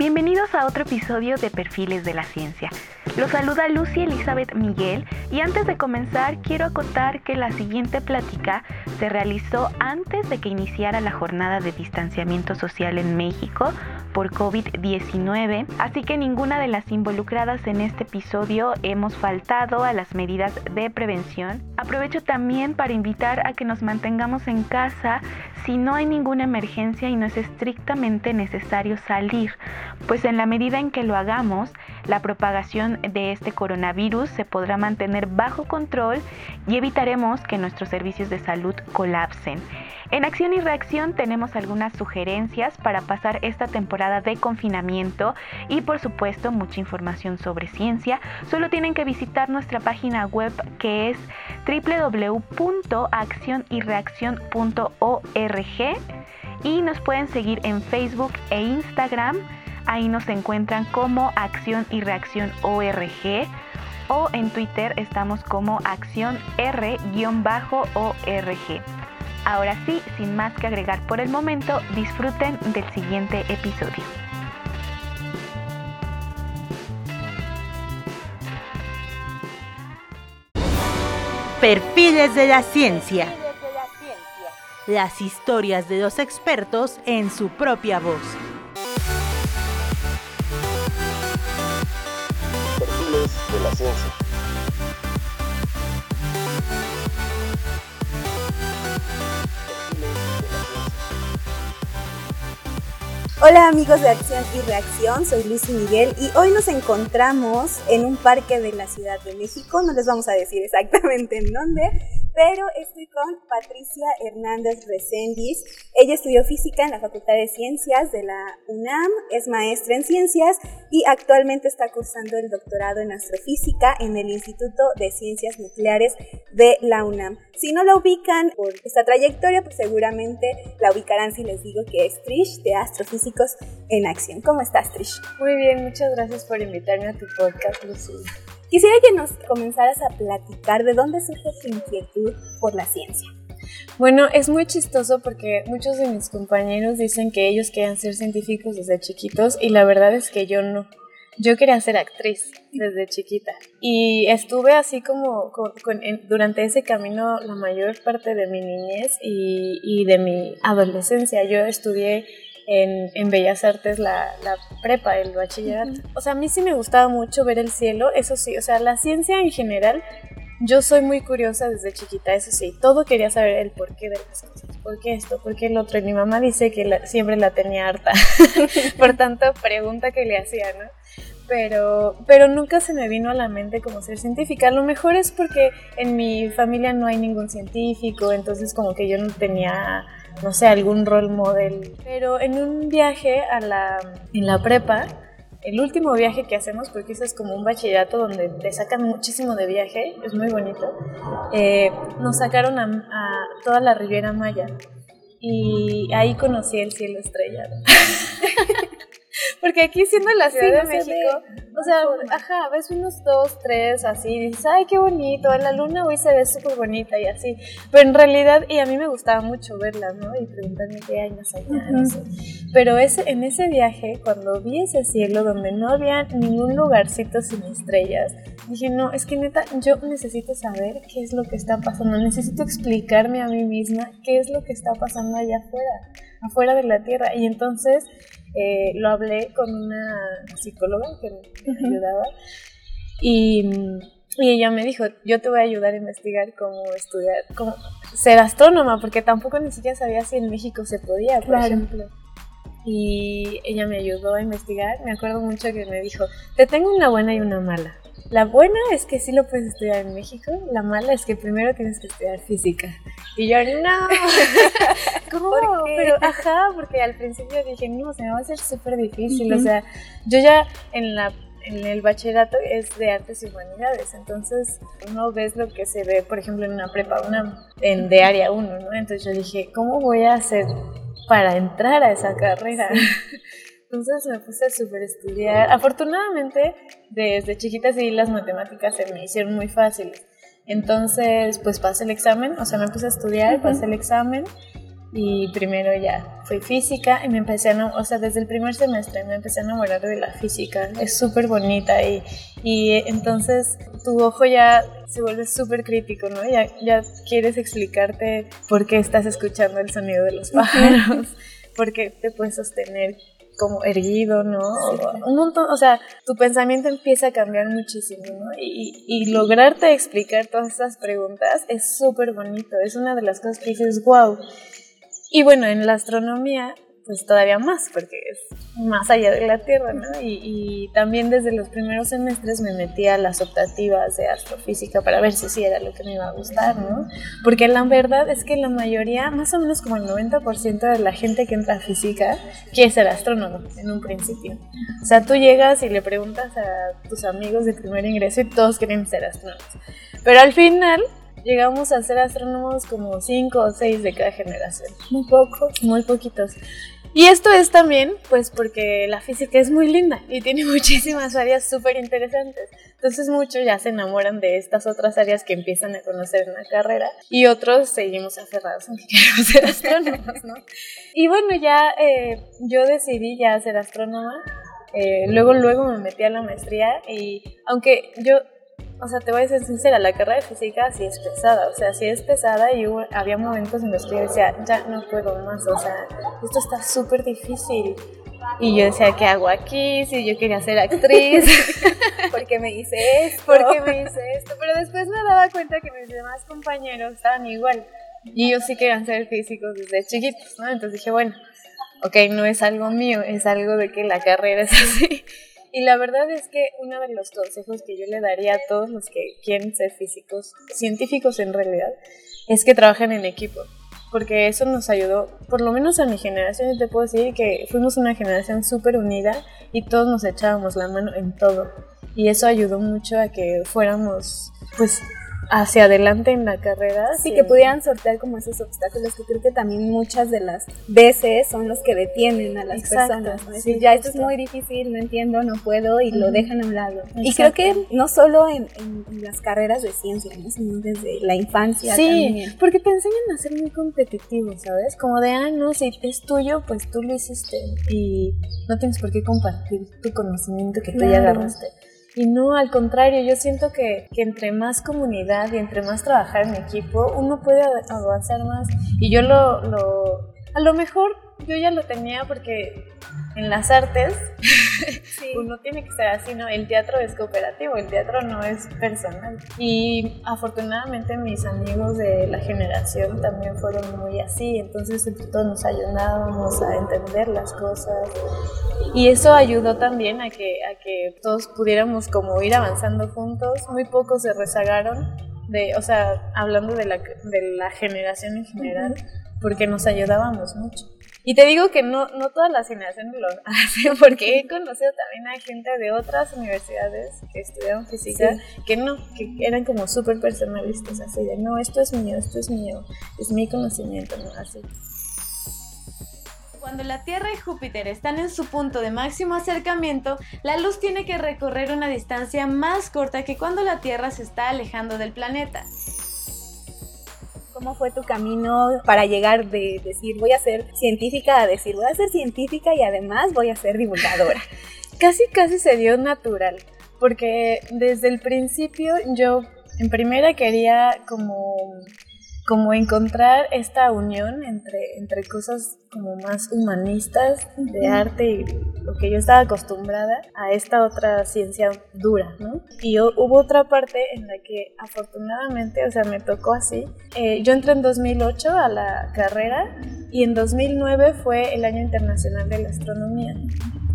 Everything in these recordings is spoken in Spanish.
Bienvenidos a otro episodio de Perfiles de la Ciencia. Los saluda Lucy Elizabeth Miguel y antes de comenzar quiero acotar que la siguiente plática se realizó antes de que iniciara la jornada de distanciamiento social en México por COVID-19, así que ninguna de las involucradas en este episodio hemos faltado a las medidas de prevención. Aprovecho también para invitar a que nos mantengamos en casa si no hay ninguna emergencia y no es estrictamente necesario salir, pues en la medida en que lo hagamos, la propagación de este coronavirus se podrá mantener bajo control y evitaremos que nuestros servicios de salud colapsen. En Acción y Reacción tenemos algunas sugerencias para pasar esta temporada de confinamiento y por supuesto mucha información sobre ciencia. Solo tienen que visitar nuestra página web que es www.accionyreaccion.org y nos pueden seguir en Facebook e Instagram. Ahí nos encuentran como Acción y Reacción ORG o en Twitter estamos como Acción R-ORG. Ahora sí, sin más que agregar por el momento, disfruten del siguiente episodio. Perfiles de la ciencia. Las historias de los expertos en su propia voz. Perfiles de la ciencia. Hola amigos de Acción y Reacción, soy Lucy Miguel y hoy nos encontramos en un parque de la Ciudad de México, no les vamos a decir exactamente en dónde, pero estoy con Patricia Hernández Recendis. Ella estudió física en la Facultad de Ciencias de la UNAM, es maestra en ciencias y actualmente está cursando el doctorado en astrofísica en el Instituto de Ciencias Nucleares de la UNAM. Si no la ubican por esta trayectoria, pues seguramente la ubicarán si les digo que es Trish de Astrofísicos en Acción. ¿Cómo estás, Trish? Muy bien, muchas gracias por invitarme a tu podcast, Lucy. Quisiera que nos comenzaras a platicar de dónde surge tu inquietud por la ciencia. Bueno, es muy chistoso porque muchos de mis compañeros dicen que ellos querían ser científicos desde chiquitos y la verdad es que yo no. Yo quería ser actriz desde chiquita y estuve así como durante ese camino la mayor parte de mi niñez y, y de mi adolescencia. Yo estudié en, Bellas Artes la, prepa, el bachillerato. O sea, a mí sí me gustaba mucho ver el cielo, eso sí, o sea, la ciencia en general, yo soy muy curiosa desde chiquita, eso sí, todo quería saber el porqué de las cosas, por qué esto, por qué el otro, y mi mamá dice que siempre la tenía harta por tanta pregunta que le hacía, ¿no? pero, pero nunca se me vino a la mente como ser científica. A lo mejor es porque en mi familia no hay ningún científico, entonces como que yo no tenía no sé, algún role model. Pero en un viaje a la, en la prepa, el último viaje que hacemos, porque es como un bachillerato donde te sacan muchísimo de viaje, es muy bonito, eh, nos sacaron a, a, toda la Riviera Maya y ahí conocí el cielo estrellado. Porque aquí siendo la Ciudad de México, o sea, ajá, ves unos dos, tres, así, y dices, ay, qué bonito, la luna hoy se ve súper bonita y así. Pero en realidad, y a mí me gustaba mucho verla, ¿no? Y preguntarme qué hay más allá, Pero ese, en ese viaje, cuando vi ese cielo donde no había ningún lugarcito sin estrellas, dije, no, es que neta, yo necesito saber qué es lo que está pasando, necesito explicarme a mí misma qué es lo que está pasando allá afuera, afuera de la Tierra. Y entonces eh, lo hablé con una psicóloga que me ayudaba y, y, ella me dijo, yo te voy a ayudar a investigar cómo estudiar, cómo ser astrónoma, porque tampoco ni siquiera sabía si en México se podía, por ejemplo. Y ella me ayudó a investigar, me acuerdo mucho que me dijo, te tengo una buena y una mala. La buena es que sí lo puedes estudiar en México, la mala es que primero tienes que estudiar física. Y yo, no, ¿cómo? Pero, ajá, porque al principio dije, no, se me va a hacer súper difícil. O sea, yo ya en la en el bachillerato es de artes y humanidades, entonces uno ves lo que se ve, por ejemplo, en una prepa, una en de área 1, ¿no? Entonces yo dije, ¿cómo voy a hacer para entrar a esa carrera? Entonces me puse a super estudiar. Afortunadamente, desde chiquita sí las matemáticas se me hicieron muy fáciles. Entonces, pues pasé el examen, o sea, me puse a estudiar, pasé el examen y primero ya fue física y me empecé a, o sea, desde el primer semestre me empecé a enamorar de la física, es súper bonita y, y entonces tu ojo ya se vuelve súper crítico, ¿no? Ya, ya quieres explicarte por qué estás escuchando el sonido de los pájaros, por qué te puedes sostener como erguido, ¿no? Un montón, o sea, tu pensamiento empieza a cambiar muchísimo, ¿no? Y, y lograrte explicar todas esas preguntas es súper bonito, es una de las cosas que dices, wow. Y bueno, en la astronomía pues todavía más, porque es más allá de la Tierra, ¿no? Y, también desde los primeros semestres me metí a las optativas de astrofísica para ver si sí era lo que me iba a gustar, ¿no? Porque la verdad es que la mayoría, más o menos como el 90% de la gente que entra a física quiere ser astrónomo en un principio. O sea, tú llegas y le preguntas a tus amigos de primer ingreso y todos quieren ser astrónomos. Pero al final llegamos a ser astrónomos como 5 o 6 de cada generación. Muy pocos, muy poquitos. Y esto es también, pues, porque la física es muy linda y tiene muchísimas áreas súper interesantes. Entonces muchos ya se enamoran de estas otras áreas que empiezan a conocer en la carrera y otros seguimos aferrados en que queremos ser astrónomos, ¿no? Y bueno, ya eh, yo decidí ya ser astrónoma. Eh, luego, luego me metí a la maestría y aunque yo o sea, te voy a ser sincera, la carrera de física sí es pesada, o sea, sí es pesada y había momentos en los que yo decía, ya no puedo más, o sea, esto está súper difícil. Y yo decía, ¿qué hago aquí? Si yo quería ser actriz. ¿Por qué me hice esto? ¿Por qué me hice esto? Pero después me daba cuenta que mis demás compañeros estaban igual. Y yo sí querían ser físicos desde chiquitos, ¿no? Entonces dije, bueno, ok, no es algo mío, es algo de que la carrera es así. Y la verdad es que uno de los consejos que yo le daría a todos los que quieren ser físicos, científicos en realidad, es que trabajen en equipo. Porque eso nos ayudó, por lo menos a mi generación, te puedo decir que fuimos una generación súper unida y todos nos echábamos la mano en todo. Y eso ayudó mucho a que fuéramos, pues, hacia adelante en la carrera. Sí, que pudieran sortear como esos obstáculos que creo que también muchas de las veces son los que detienen a las personas. decir, ya esto es muy difícil, no entiendo, no puedo y lo dejan a un lado. Y creo que no solo en, las carreras de ciencia, sino desde la infancia. Sí, porque te enseñan a ser muy competitivo, ¿sabes? Como de, ah, no, si es tuyo, pues tú lo hiciste y no tienes por qué compartir tu conocimiento que tú ya agarraste. Y no, al contrario, yo siento que, que, entre más comunidad y entre más trabajar en equipo, uno puede avanzar más. Y yo lo, lo a lo mejor yo ya lo tenía porque en las artes uno tiene que ser así, ¿no? El teatro es cooperativo, el teatro no es personal. Y afortunadamente mis amigos de la generación también fueron muy así, entonces entre todos nos ayudábamos a entender las cosas. Y eso ayudó también a que, a que todos pudiéramos como ir avanzando juntos. Muy pocos se rezagaron, de, o sea, hablando de la, de la generación en general, porque nos ayudábamos mucho. Y te digo que no, no todas las generaciones lo hacen, porque he conocido también a gente de otras universidades que estudiaron física que no, que eran como súper personalistas, así de no, esto es mío, esto es mío, es mi conocimiento, ¿no? Así. Cuando la Tierra y Júpiter están en su punto de máximo acercamiento, la luz tiene que recorrer una distancia más corta que cuando la Tierra se está alejando del planeta. ¿Cómo fue tu camino para llegar de decir voy a ser científica a decir voy a ser científica y además voy a ser divulgadora? casi, casi se dio natural, porque desde el principio yo en primera quería como como encontrar esta unión entre, entre cosas como más humanistas de arte y lo que yo estaba acostumbrada a esta otra ciencia dura, ¿no? Y hubo otra parte en la que afortunadamente, o sea, me tocó así. Eh, yo entré en 2008 a la carrera y en 2009 fue el Año Internacional de la Astronomía.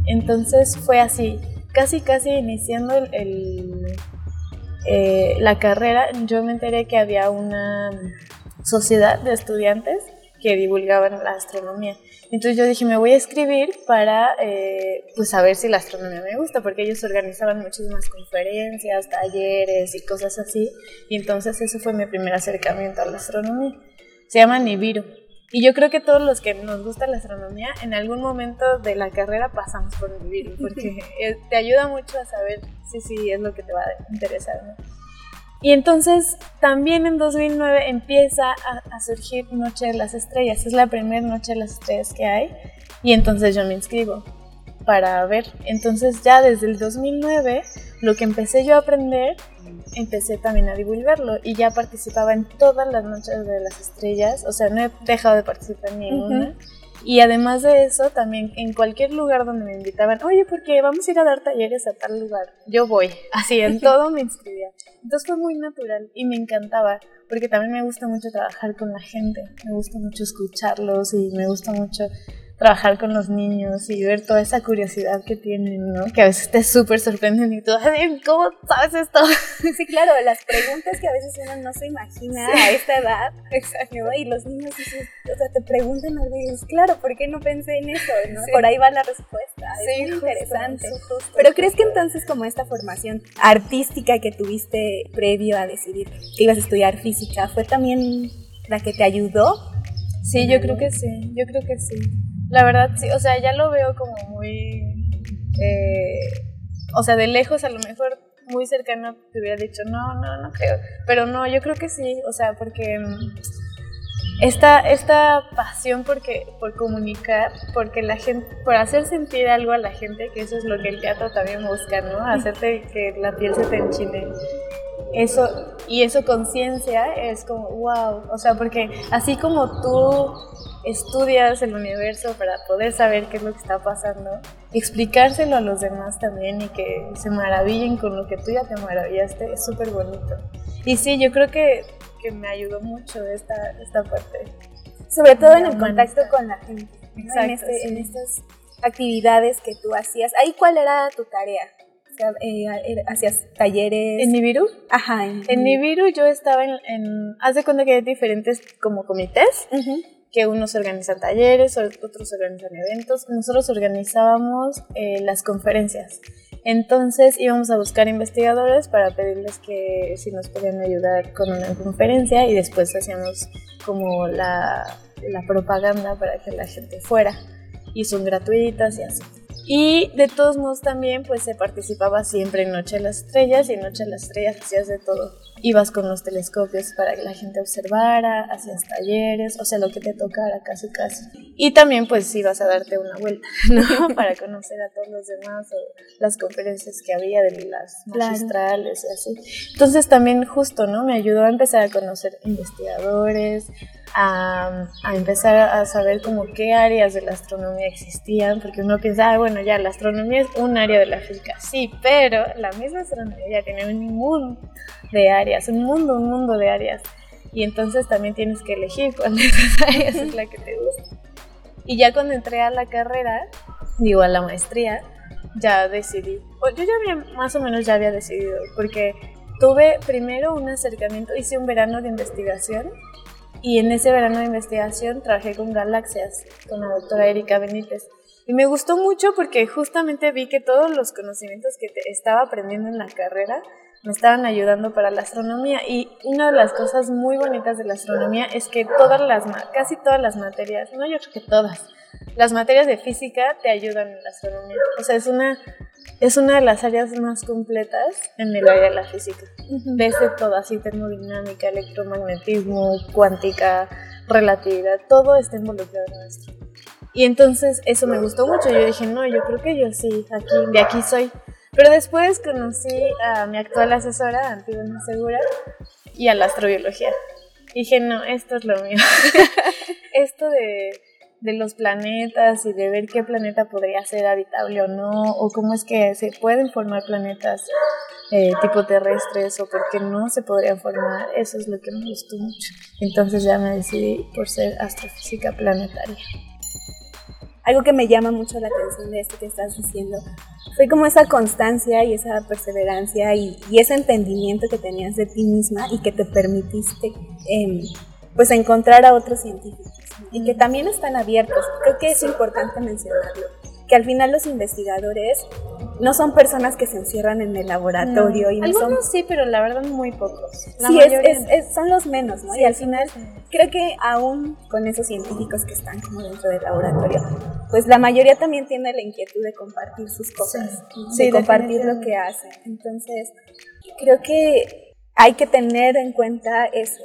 Entonces fue así, casi casi iniciando el, eh, la carrera, yo me enteré que había una sociedad de estudiantes que divulgaban la astronomía. Entonces yo dije, me voy a escribir para eh, pues saber si la astronomía me gusta, porque ellos organizaban muchísimas conferencias, talleres y cosas así. Y entonces eso fue mi primer acercamiento a la astronomía. Se llama Nibiru. Y yo creo que todos los que nos gusta la astronomía, en algún momento de la carrera pasamos por Nibiru, porque te ayuda mucho a saber si sí es lo que te va a interesar. Y entonces también en 2009 empieza a, surgir Noche de las Estrellas, es la primera Noche de las Estrellas que hay, y entonces yo me inscribo para ver. Entonces ya desde el 2009 lo que empecé yo a aprender, empecé también a divulgarlo. Y ya participaba en todas las noches de las estrellas, o sea, no he dejado de participar en ninguna. Y además de eso, también en cualquier lugar donde me invitaban, oye, porque vamos a ir a dar talleres a tal lugar, yo voy, así en todo me inscribía. Entonces fue muy natural y me encantaba, porque también me gusta mucho trabajar con la gente, me gusta mucho escucharlos y me gusta mucho trabajar con los niños y ver toda esa curiosidad que tienen, ¿no? Que a veces te súper sorprenden y tú, ¿cómo sabes esto? Sí, claro, las preguntas que a veces uno no se imagina a esta edad, Exacto. Y los niños, o sea, te preguntan a veces, claro, ¿por qué no pensé en eso? ¿no? Por ahí va la respuesta. Sí, es interesante. Pero ¿crees que entonces como esta formación artística que tuviste previo a decidir que ibas a estudiar física fue también la que te ayudó? Sí, yo creo que sí, yo creo que sí. La verdad, sí, o sea, ya lo veo como muy... Eh, o sea, de lejos a lo mejor muy cercano te hubiera dicho, no, no, no creo. Pero no, yo creo que sí, o sea, porque mm, esta, esta pasión porque, por comunicar, porque la gente, por hacer sentir algo a la gente, que eso es lo que el teatro también busca, ¿no? Hacerte que la piel se te enchine. Eso, y eso conciencia es como, wow, o sea, porque así como tú estudias el universo para poder saber qué es lo que está pasando, explicárselo a los demás también y que se maravillen con lo que tú ya te maravillaste, es súper bonito. Y sí, yo creo que, que me ayudó mucho esta, esta parte. Sobre todo en el contacto con la gente, en, este, en estas actividades que tú hacías. ¿Ahí cuál era tu tarea? Eh, hacías talleres. ¿En Nibiru? Ajá. En, Nibiru yo estaba en, en, Haz de cuenta que hay diferentes como comités que unos organizan talleres, otros organizan eventos. Nosotros organizábamos eh, las conferencias. Entonces íbamos a buscar investigadores para pedirles que si nos podían ayudar con una conferencia y después hacíamos como la, la propaganda para que la gente fuera. Y son gratuitas y así. Y de todos modos también pues se participaba siempre en Noche de las Estrellas y en Noche de las Estrellas hacías de todo. Ibas con los telescopios para que la gente observara, hacías talleres, o sea, lo que te tocara casi casi. Y también pues ibas a darte una vuelta, ¿no? para conocer a todos los demás o las conferencias que había de las magistrales y así. Entonces también justo, ¿no? Me ayudó a empezar a conocer investigadores, a, empezar a saber como qué áreas de la astronomía existían, porque uno piensa, ah, bueno, ya la astronomía es un área de la física, sí, pero la misma astronomía ya tiene un mundo de áreas, un mundo, un mundo de áreas, y entonces también tienes que elegir cuál de esas áreas es la que te gusta. Y ya cuando entré a la carrera, digo a la maestría, ya decidí, yo ya había, más o menos ya había decidido, porque tuve primero un acercamiento, hice un verano de investigación y en ese verano de investigación trabajé con galaxias, con la doctora Erika Benítez. Y me gustó mucho porque justamente vi que todos los conocimientos que estaba aprendiendo en la carrera me estaban ayudando para la astronomía. Y una de las cosas muy bonitas de la astronomía es que todas las, casi todas las materias, no yo creo que todas, las materias de física te ayudan en la astronomía. O sea, es una es una de las áreas más completas en el área de la física. Desde todo, así termodinámica, electromagnetismo, cuántica, relatividad, todo está involucrado en esto. Y entonces eso me gustó mucho. Yo dije, no, yo creo que yo sí, aquí, de aquí soy. Pero después conocí a mi actual asesora, Antigua Segura, y a la astrobiología. dije, no, esto es lo mío. esto de de los planetas y de ver qué planeta podría ser habitable o no, o cómo es que se pueden formar planetas eh, tipo terrestres o por qué no se podrían formar, eso es lo que me gustó mucho. Entonces ya me decidí por ser astrofísica planetaria. Algo que me llama mucho la atención de esto que estás diciendo fue como esa constancia y esa perseverancia y, ese entendimiento que tenías de ti misma y que te permitiste em, pues encontrar a otros científicos y que también están abiertos. Creo que es importante mencionarlo, que al final los investigadores no son personas que se encierran en el laboratorio. y Algunos sí, pero la verdad muy pocos. sí, son los menos, ¿no? y al final creo que aún con esos científicos que están como dentro del laboratorio, pues la mayoría también tiene la inquietud de compartir sus cosas, de compartir lo que hacen. Entonces, creo que hay que tener en cuenta eso.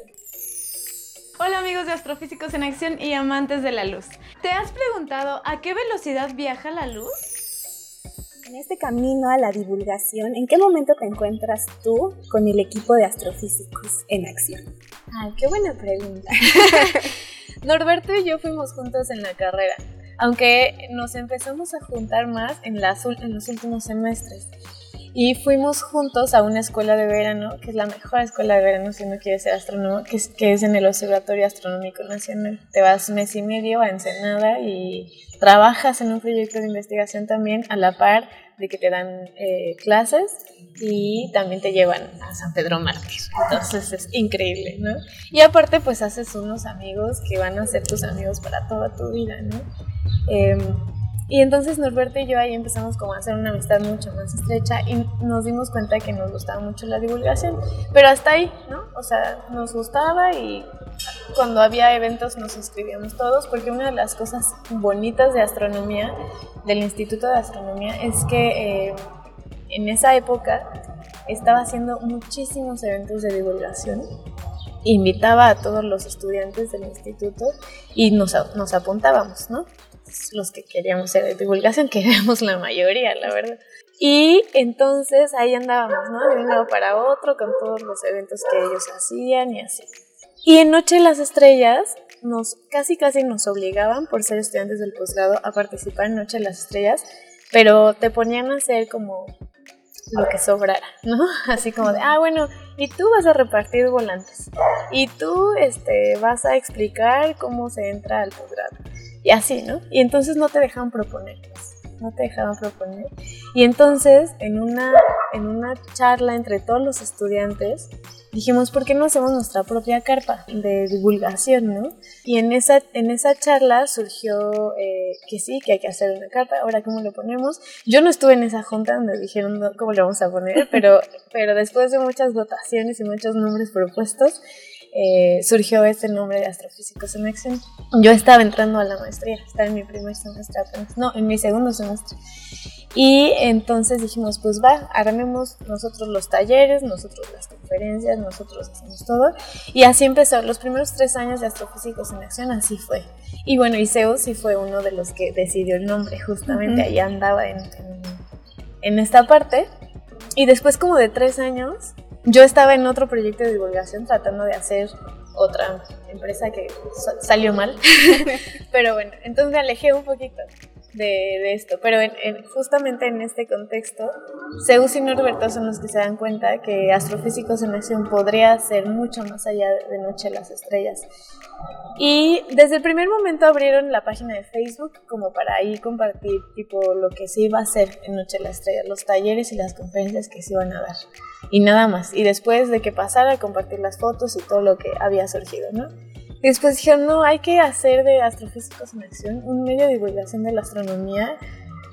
Hola amigos de Astrofísicos en Acción y amantes de la luz. ¿Te has preguntado a qué velocidad viaja la luz? En este camino a la divulgación, ¿en qué momento te encuentras tú con el equipo de astrofísicos en acción? Ay, qué buena pregunta. Norberto y yo fuimos juntos en la carrera, aunque nos empezamos a juntar más en, las, en los últimos semestres y fuimos juntos a una escuela de verano, que es la mejor escuela de verano si uno quiere ser astrónomo, que es, que es en el Observatorio Astronómico Nacional. Te vas mes y medio a Ensenada y trabajas en un proyecto de investigación también a la par de que te dan eh, clases y también te llevan a San Pedro Mártir. Entonces es increíble, ¿no? Y aparte pues haces unos amigos que van a ser tus amigos para toda tu vida, ¿no? Eh, y entonces Norberto y yo ahí empezamos como a hacer una amistad mucho más estrecha y nos dimos cuenta que nos gustaba mucho la divulgación. Pero hasta ahí, ¿no? O sea, nos gustaba y cuando había eventos nos inscribíamos todos porque una de las cosas bonitas de astronomía, del Instituto de Astronomía, es que eh, en esa época estaba haciendo muchísimos eventos de divulgación invitaba a todos los estudiantes del instituto y nos, nos apuntábamos, ¿no? Los que queríamos ser de divulgación, que éramos la mayoría, la verdad. Y entonces ahí andábamos, ¿no? De un lado para otro, con todos los eventos que ellos hacían y así. Y en Noche de las Estrellas, nos, casi casi nos obligaban, por ser estudiantes del posgrado, a participar en Noche de las Estrellas, pero te ponían a hacer como lo que sobrara, ¿no? Así como de, ah, bueno, y tú vas a repartir volantes, y tú este, vas a explicar cómo se entra al posgrado, y así, ¿no? Y entonces no te dejaban proponer, no te dejaban proponer. Y entonces, en una, en una charla entre todos los estudiantes, dijimos, ¿por qué no hacemos nuestra propia carpa de divulgación, no? Y en esa, en esa charla surgió eh, que sí, que hay que hacer una carpa, ahora cómo le ponemos. Yo no estuve en esa junta donde dijeron cómo le vamos a poner, pero, pero después de muchas votaciones y muchos nombres propuestos, eh, surgió este nombre de astrofísicos en acción. Yo estaba entrando a la maestría, estaba en mi primer semestre apenas, no, en mi segundo semestre. Y entonces dijimos, pues va, armemos nosotros los talleres, nosotros las conferencias, nosotros hacemos todo. Y así empezó, los primeros tres años de Astrofísicos en Acción, así fue. Y bueno, Zeus sí fue uno de los que decidió el nombre, justamente ahí andaba en, en, en esta parte. Y después como de tres años, yo estaba en otro proyecto de divulgación tratando de hacer otra empresa que salió mal. Pero bueno, entonces me alejé un poquito de, esto. Pero justamente en este contexto, Zeus y Norberto son los que se dan cuenta que Astrofísicos en Acción podría ser mucho más allá de Noche las Estrellas. Y desde el primer momento abrieron la página de Facebook como para ahí compartir tipo lo que se iba a hacer en Noche las Estrellas, los talleres y las conferencias que se iban a dar. Y nada más. Y después de que pasara, compartir las fotos y todo lo que había surgido, ¿no? Y después dijeron, no, hay que hacer de Astrofísicos en Acción un medio de divulgación de la astronomía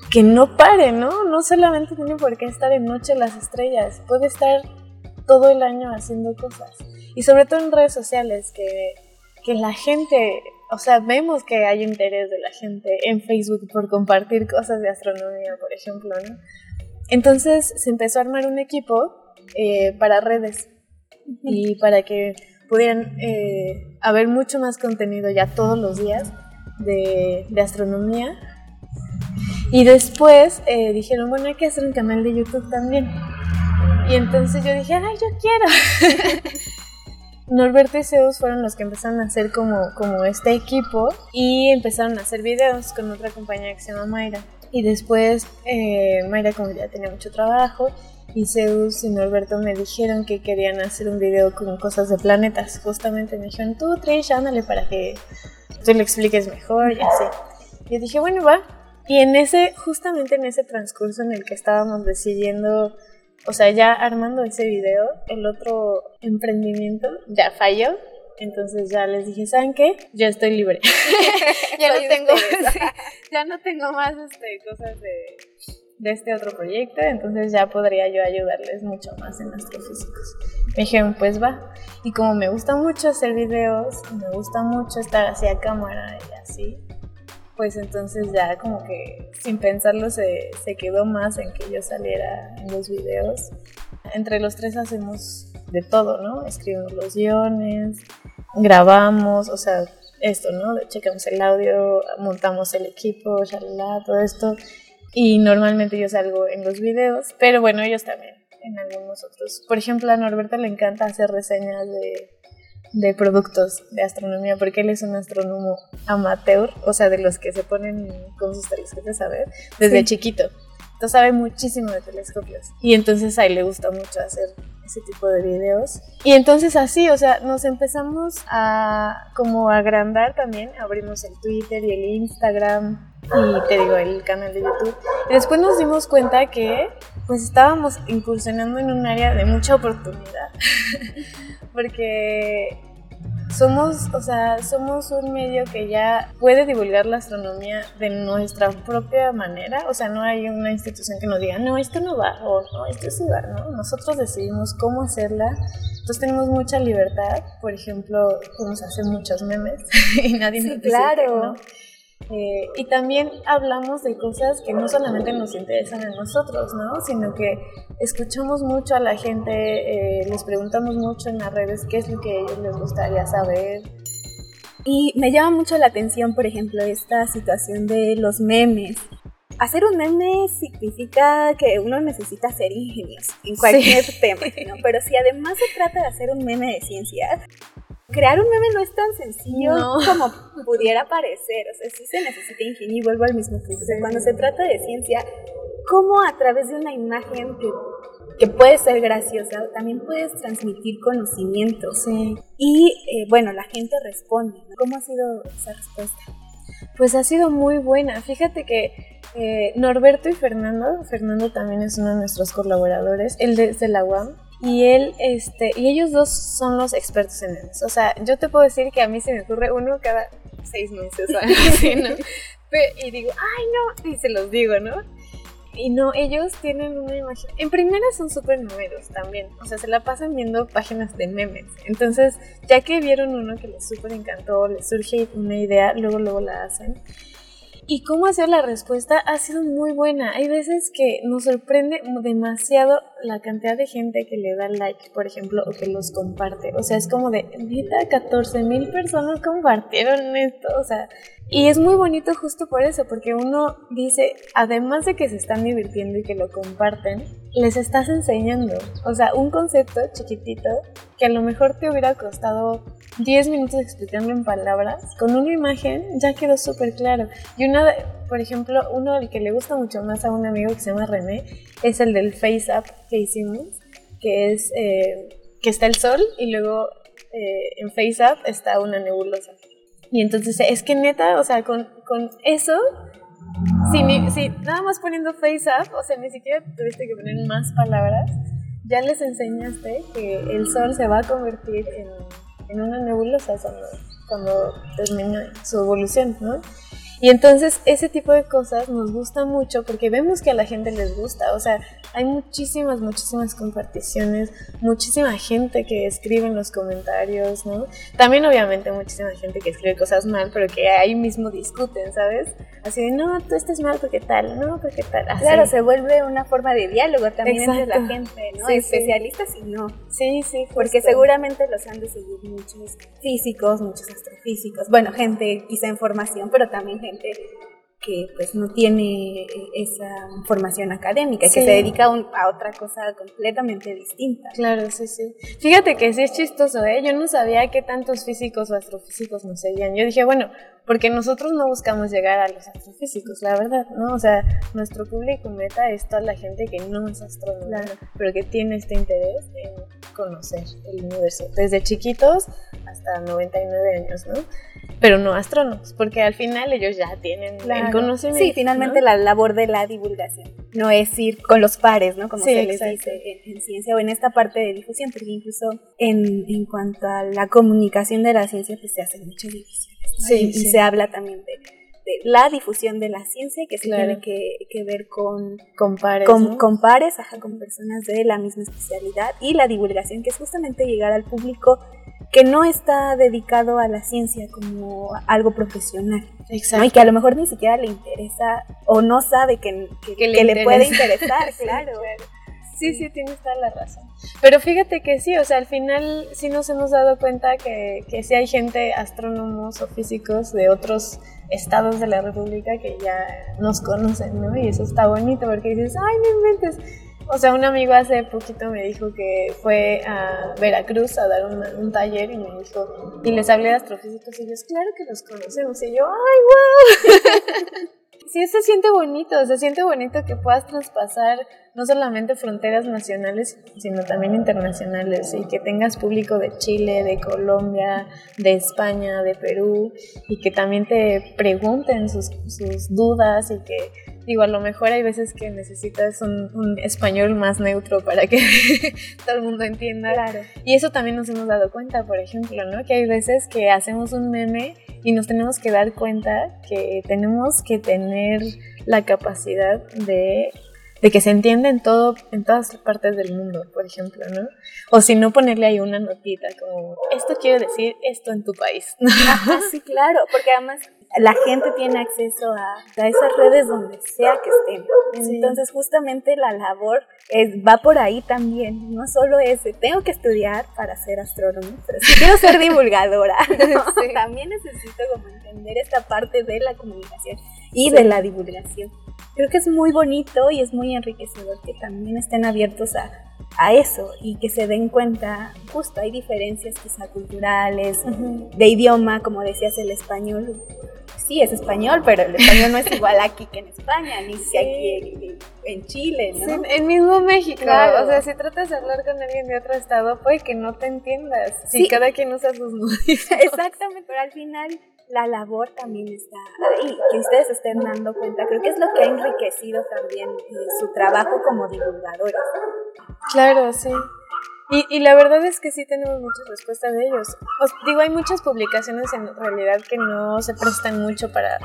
que no pare, ¿no? No solamente tiene por qué estar en Noche las Estrellas, puede estar todo el año haciendo cosas. Y sobre todo en redes sociales, que, que la gente, o sea, vemos que hay interés de la gente en Facebook por compartir cosas de astronomía, por ejemplo, ¿no? Entonces se empezó a armar un equipo eh, para redes y para que pudieran eh, haber mucho más contenido ya todos los días de, astronomía. Y después eh, dijeron, bueno, hay que hacer un canal de YouTube también. Y entonces yo dije, ay, yo quiero. Norberto y Zeus fueron los que empezaron a hacer como, como este equipo y empezaron a hacer videos con otra compañía que se llama Mayra. Y después eh, Mayra como ya tenía mucho trabajo y Zeus y Norberto me dijeron que querían hacer un video con cosas de planetas. Justamente me dijeron, tú Trish, ándale para que tú le expliques mejor y así. Y dije, bueno, va. Y en ese, justamente en ese transcurso en el que estábamos decidiendo, o sea, ya armando ese video, el otro emprendimiento ya falló. Entonces ya les dije, ¿saben qué? Ya estoy libre. ya, no tengo, ya no tengo más este, cosas de de este otro proyecto, entonces ya podría yo ayudarles mucho más en astrofísicos. Me dijeron, pues va. Y como me gusta mucho hacer videos, me gusta mucho estar así a cámara y así, pues entonces ya como que sin pensarlo se, se quedó más en que yo saliera en los videos. Entre los tres hacemos de todo, ¿no? Escribimos los guiones, grabamos, o sea, esto, ¿no? Checamos el audio, montamos el equipo, shalala, todo esto. Y normalmente yo salgo en los videos, pero bueno, ellos también, en algunos otros. Por ejemplo, a Norberto le encanta hacer reseñas de, de productos de astronomía, porque él es un astrónomo amateur, o sea, de los que se ponen con sus telescopios a ver, desde chiquito. Entonces sabe muchísimo de telescopios. Y entonces a él le gusta mucho hacer ese tipo de videos. Y entonces así, o sea, nos empezamos a como agrandar también, abrimos el Twitter y el Instagram y te digo, el canal de YouTube. Y después nos dimos cuenta que pues estábamos incursionando en un área de mucha oportunidad. Porque somos, o sea, somos un medio que ya puede divulgar la astronomía de nuestra propia manera, o sea, no hay una institución que nos diga, no, esto no va, o no, esto sí va, ¿no? Nosotros decidimos cómo hacerla, entonces tenemos mucha libertad, por ejemplo, podemos hacer muchos memes y nadie nos dice claro. ¿no? Eh, y también hablamos de cosas que no solamente nos interesan a nosotros, ¿no? Sino que escuchamos mucho a la gente, eh, les preguntamos mucho en las redes qué es lo que a ellos les gustaría saber. Y me llama mucho la atención, por ejemplo, esta situación de los memes. Hacer un meme significa que uno necesita ser ingenioso en cualquier tema, ¿no? Pero si además se trata de hacer un meme de ciencia, crear un meme no es tan sencillo como pudiera parecer. O sea, sí se necesita ingenio y vuelvo al mismo punto. O sea, cuando se trata de ciencia, ¿cómo a través de una imagen que, que puede ser graciosa, también puedes transmitir conocimiento? Sí. Y eh, bueno, la gente responde. ¿no? ¿Cómo ha sido esa respuesta? Pues ha sido muy buena. Fíjate que eh, Norberto y Fernando, Fernando también es uno de nuestros colaboradores, él desde la UAM, y él, este, y ellos dos son los expertos en memes. O sea, yo te puedo decir que a mí se me ocurre uno cada seis meses o algo así, ¿no? y digo, ay no, y se los digo, ¿no? Y no, ellos tienen una imagen. En primera son súper números también. O sea, se la pasan viendo páginas de memes. Entonces, ya que vieron uno que les súper encantó, les surge una idea, luego, luego la hacen. Y cómo hacer la respuesta ha sido muy buena. Hay veces que nos sorprende demasiado la cantidad de gente que le da like, por ejemplo, o que los comparte. O sea, es como de, neta, 14 mil personas compartieron esto. O sea, y es muy bonito justo por eso, porque uno dice, además de que se están divirtiendo y que lo comparten, les estás enseñando. O sea, un concepto chiquitito que a lo mejor te hubiera costado 10 minutos explicando en palabras, con una imagen ya quedó súper claro. Y una, por ejemplo, uno al que le gusta mucho más a un amigo que se llama René, es el del Face Up que hicimos, que es eh, que está el sol y luego eh, en Face Up está una nebulosa. Y entonces es que neta, o sea, con, con eso, si, ni, si nada más poniendo Face Up, o sea, ni siquiera tuviste que poner más palabras, ya les enseñaste que el sol se va a convertir en en una nebulosa cuando, cuando termina su evolución, ¿no? Y entonces ese tipo de cosas nos gusta mucho porque vemos que a la gente les gusta, o sea, hay muchísimas, muchísimas comparticiones, muchísima gente que escribe en los comentarios, ¿no? También obviamente muchísima gente que escribe cosas mal, pero que ahí mismo discuten, ¿sabes? Así de, no, tú estás mal porque tal, no, porque tal. Así. Claro, se vuelve una forma de diálogo también entre la gente, ¿no? Sí, sí. Especialistas y no. Sí, sí. Porque justo. seguramente los han de seguir muchos físicos, muchos astrofísicos, bueno, gente quizá en formación, pero también gente que pues no tiene esa formación académica y que Sí. se dedica a, un- a otra cosa completamente distinta. Claro, sí, sí. Fíjate que sí es chistoso, ¿eh? Yo no sabía que tantos físicos o astrofísicos nos seguían. Yo dije, bueno, porque nosotros no buscamos llegar a los astrofísicos, la verdad, ¿no? O sea, nuestro público meta es toda la gente que no es astrónoma, pero que tiene este interés en conocer el universo, desde chiquitos hasta 99 años, ¿no? Pero no astrónomos, porque al final ellos ya tienen el conocimiento. Sí, finalmente ¿no? la labor de la divulgación no es ir con los pares, ¿no? Como Sí, se les exacto. dice en, en ciencia o en esta parte de difusión, porque incluso en, en cuanto a la comunicación de la ciencia, pues se hacen muchas divisiones. ¿No? Sí, y, se habla también de, de la difusión de la ciencia, que se Claro. tiene que, que ver con con, ¿no? con pares, ajá, con personas de la misma especialidad y la divulgación, que es justamente llegar al público que no está dedicado a la ciencia como algo profesional, ¿no? Exacto. y que a lo mejor ni siquiera le interesa o no sabe que, que, Que le que le puede interesa. interesar, Sí, claro. Sí, sí, tienes toda la razón. Pero fíjate que sí, o sea, al final sí nos hemos dado cuenta que, que sí hay gente, astrónomos o físicos de otros estados de la República que ya nos conocen, ¿no? Y eso está bonito porque dices, ay, no inventes. O sea, un amigo hace poquito me dijo que fue a Veracruz a dar un taller y me dijo, y les hablé de astrofísicos y ellos, claro que los conocemos. Y yo, ¡ay, wow! sí se siente bonito, se siente bonito que puedas traspasar no solamente fronteras nacionales, sino también internacionales y que tengas público de Chile, de Colombia, de España, de Perú y que también te pregunten sus, sus dudas y que Digo, a lo mejor hay veces que necesitas un, español más neutro para que todo el mundo entienda. Claro. Y eso también nos hemos dado cuenta, por ejemplo, ¿no? Que hay veces que hacemos un meme y nos tenemos que dar cuenta que tenemos que tener la capacidad de de que se entienda en todo, en todas partes del mundo, por ejemplo, ¿no? O si no ponerle ahí una notita como esto quiere decir esto en tu país. sí, claro, porque además la gente tiene acceso a, esas redes donde sea que estén. Entonces, justamente la labor es, va por ahí también. No solo es, tengo que estudiar para ser astrónomo, pero si quiero ser divulgadora, también necesito como entender esta parte de la comunicación y de la divulgación. Creo que es muy bonito y es muy enriquecedor que también estén abiertos a, a eso y que se den cuenta, justo hay diferencias quizá culturales, de idioma, como decías, el español sí es español, pero el español no es igual aquí que en España, ni sí. aquí en, Chile, ¿no? Sí, en mismo México, claro. o sea, si tratas de hablar con alguien de otro estado, puede que no te entiendas, si cada quien usa sus modismos. Exactamente, pero al final la labor también está ahí, que ustedes estén dando cuenta, creo que es lo que ha enriquecido también eh, su trabajo como divulgadores. Claro, sí. Y, y, la verdad es que sí tenemos muchas respuestas de ellos. Os digo, hay muchas publicaciones en realidad que no se prestan mucho para,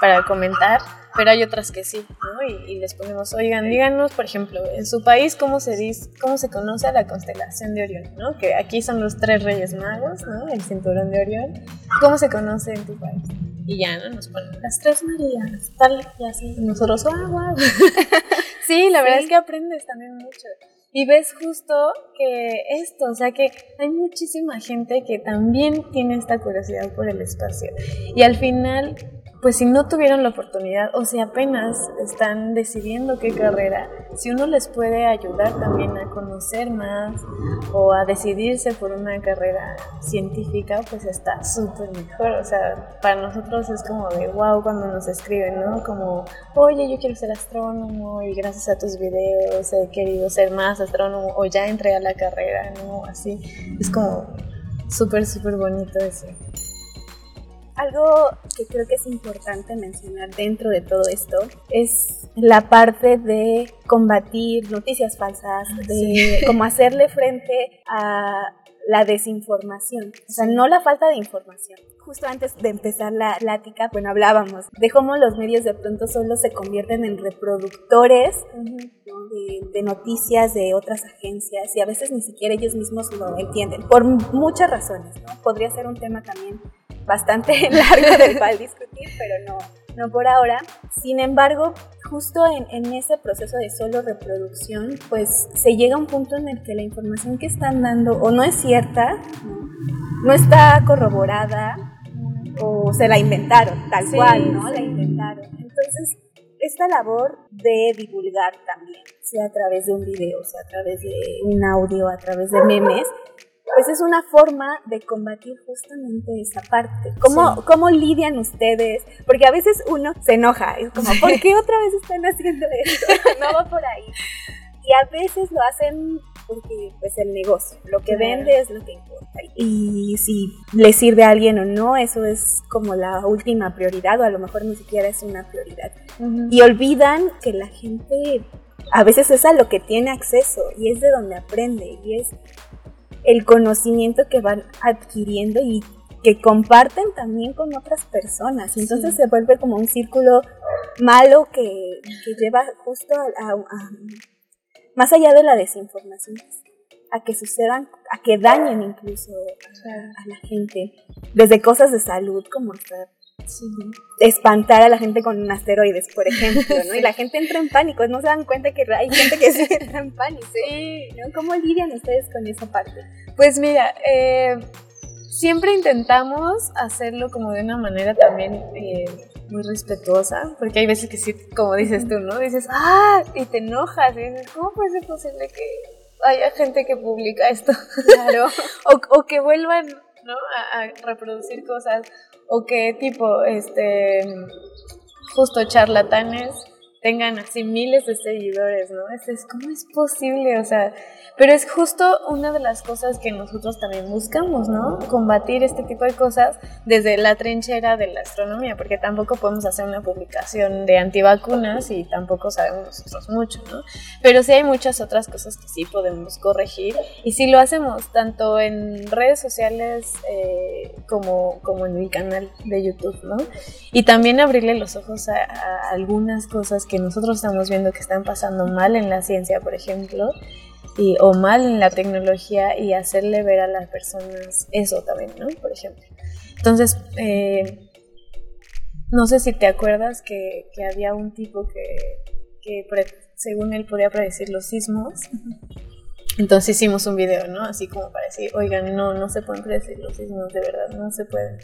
para comentar, pero hay otras que sí, ¿no? Y, y, les ponemos, oigan, díganos, por ejemplo, en su país, ¿cómo se, dice, cómo se conoce a la constelación de Orión, ¿no? Que aquí son los tres reyes magos, ¿no? El cinturón de Orión. ¿Cómo se conoce en tu país? Y ya, ¿no? Nos ponen las tres Marías, tal, y así. Nosotros, ¡ah, sí, la verdad es que aprendes también mucho. Y ves justo que esto, o sea que hay muchísima gente que también tiene esta curiosidad por el espacio. Y al final pues si no tuvieron la oportunidad o si apenas están decidiendo qué carrera, si uno les puede ayudar también a conocer más o a decidirse por una carrera científica, pues está súper mejor. O sea, para nosotros es como de wow cuando nos escriben, ¿no? Como, oye, yo quiero ser astrónomo y gracias a tus videos he querido ser más astrónomo o ya entré a la carrera, ¿no? Así, es como súper, súper bonito eso. Algo que creo que es importante mencionar dentro de todo esto es la parte de combatir noticias falsas, de cómo hacerle frente a la desinformación, o sea, no la falta de información. Justo antes de empezar la plática, bueno, hablábamos de cómo los medios de pronto solo se convierten en reproductores de, de, noticias de otras agencias y a veces ni siquiera ellos mismos lo entienden, por muchas razones. ¿no? Podría ser un tema también bastante largo del cual discutir, pero no, no por ahora. Sin embargo, justo en, en, ese proceso de solo reproducción, pues se llega a un punto en el que la información que están dando o no es cierta, no, está corroborada, o se la inventaron, tal cual, ¿no? La inventaron. Entonces, esta labor de divulgar también, sea a través de un video, sea a través de un audio, a través de memes, pues es una forma de combatir justamente esa parte. ¿Cómo, ¿Cómo lidian ustedes? Porque a veces uno se enoja, es como, ¿por qué otra vez están haciendo esto? no va por ahí. Y a veces lo hacen porque pues el negocio, lo que vende es lo que importa. Y si le sirve a alguien o no, eso es como la última prioridad o a lo mejor ni siquiera es una prioridad. Y olvidan que la gente a veces es a lo que tiene acceso y es de donde aprende y es el conocimiento que van adquiriendo y que comparten también con otras personas. Entonces se vuelve como un círculo malo que, lleva justo a, más allá de la desinformación, a que sucedan, a que dañen incluso a, la gente, desde cosas de salud como espantar a la gente con asteroides, por ejemplo, ¿no? Y la gente entra en pánico, no se dan cuenta que hay gente que entra en pánico. Sí. ¿no? ¿Cómo lidian ustedes con esa parte? Pues mira, eh, siempre intentamos hacerlo como de una manera también eh, muy respetuosa, porque hay veces que sí, como dices tú, ¿no? Dices, ah, y te enojas, y dices, ¿cómo puede ser posible que haya gente que publica esto? Claro. o, o que vuelvan, ¿no? A, a reproducir cosas, o que tipo, este, justo charlatanes tengan así miles de seguidores, ¿no? Es, ¿Cómo es posible? O sea, pero es justo una de las cosas que nosotros también buscamos, ¿no? Combatir este tipo de cosas desde la trinchera de la astronomía, porque tampoco podemos hacer una publicación de antivacunas y tampoco sabemos nosotros mucho, ¿no? Pero sí hay muchas otras cosas que sí podemos corregir y sí lo hacemos, tanto en redes sociales eh, como, como en mi canal de YouTube, ¿no? Y también abrirle los ojos a, a algunas cosas que nosotros estamos viendo que están pasando mal en la ciencia, por ejemplo, y, o mal en la tecnología y hacerle ver a las personas eso también, ¿no? Por ejemplo. Entonces, eh, no sé si te acuerdas que, que había un tipo que, que según él podía predecir los sismos. Entonces hicimos un video, ¿no? Así como para decir, oigan, no, no se pueden predecir los sismos, de verdad, no se pueden.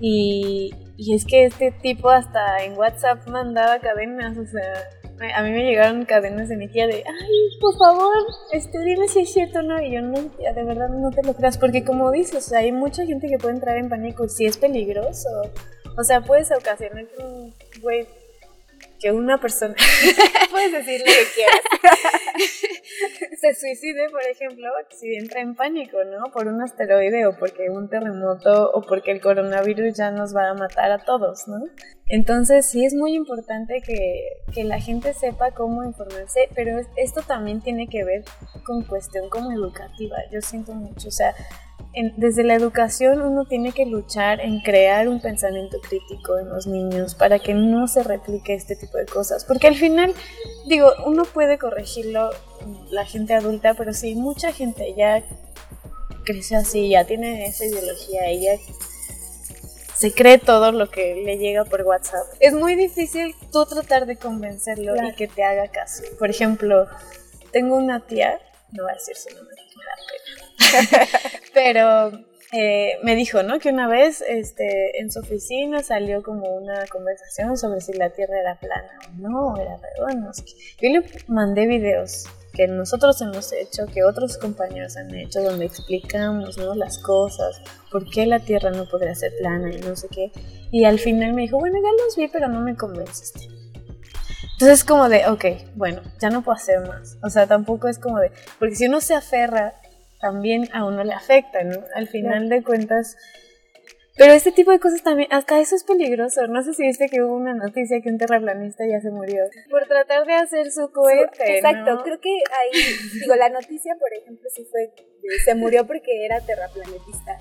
Y, y es que este tipo hasta en WhatsApp mandaba cadenas, o sea, a mí me llegaron cadenas de mi tía de, ay, por favor, este, dime si es cierto o no. Y yo, no, tía, de verdad no te lo creas. Porque como dices, hay mucha gente que puede entrar en pánico si es peligroso. O sea, puedes ocasionar un güey, que una persona, puedes decir lo que quieras, se suicide, por ejemplo, si entra en pánico, ¿no? Por un asteroide o porque un terremoto o porque el coronavirus ya nos va a matar a todos, ¿no? Entonces sí es muy importante que, que, la gente sepa cómo informarse, pero esto también tiene que ver con cuestión como educativa, yo siento mucho, o sea, en, desde la educación uno tiene que luchar en crear un pensamiento crítico en los niños para que no se replique este tipo de cosas, porque al final, digo, uno puede corregirlo la gente adulta, pero si mucha gente ya crece así, ya tiene esa ideología, ya se cree todo lo que le llega por WhatsApp. Es muy difícil tú tratar de convencerlo claro. y que te haga caso. Por ejemplo, tengo una tía, no voy a decir su nombre, me da pena, pero eh, me dijo, ¿no? Que una vez este, en su oficina salió como una conversación sobre si la Tierra era plana o no, era redonda. Yo le mandé videos que nosotros hemos hecho, que otros compañeros han hecho, donde explicamos ¿no? las cosas, por qué la Tierra no podría ser plana y no sé qué. Y al final me dijo, bueno, ya los vi, pero no me convenciste. Entonces es como de, ok, bueno, ya no puedo hacer más. O sea, tampoco es como de, porque si uno se aferra, también a uno le afecta, ¿no? Al final de cuentas, pero este tipo de cosas también, hasta eso es peligroso. No sé si viste que hubo una noticia que un terraplanista ya se murió por tratar de hacer su cohete. Exacto, ¿no? creo que ahí, digo, la noticia, por ejemplo, sí fue, se murió porque era terraplanetista.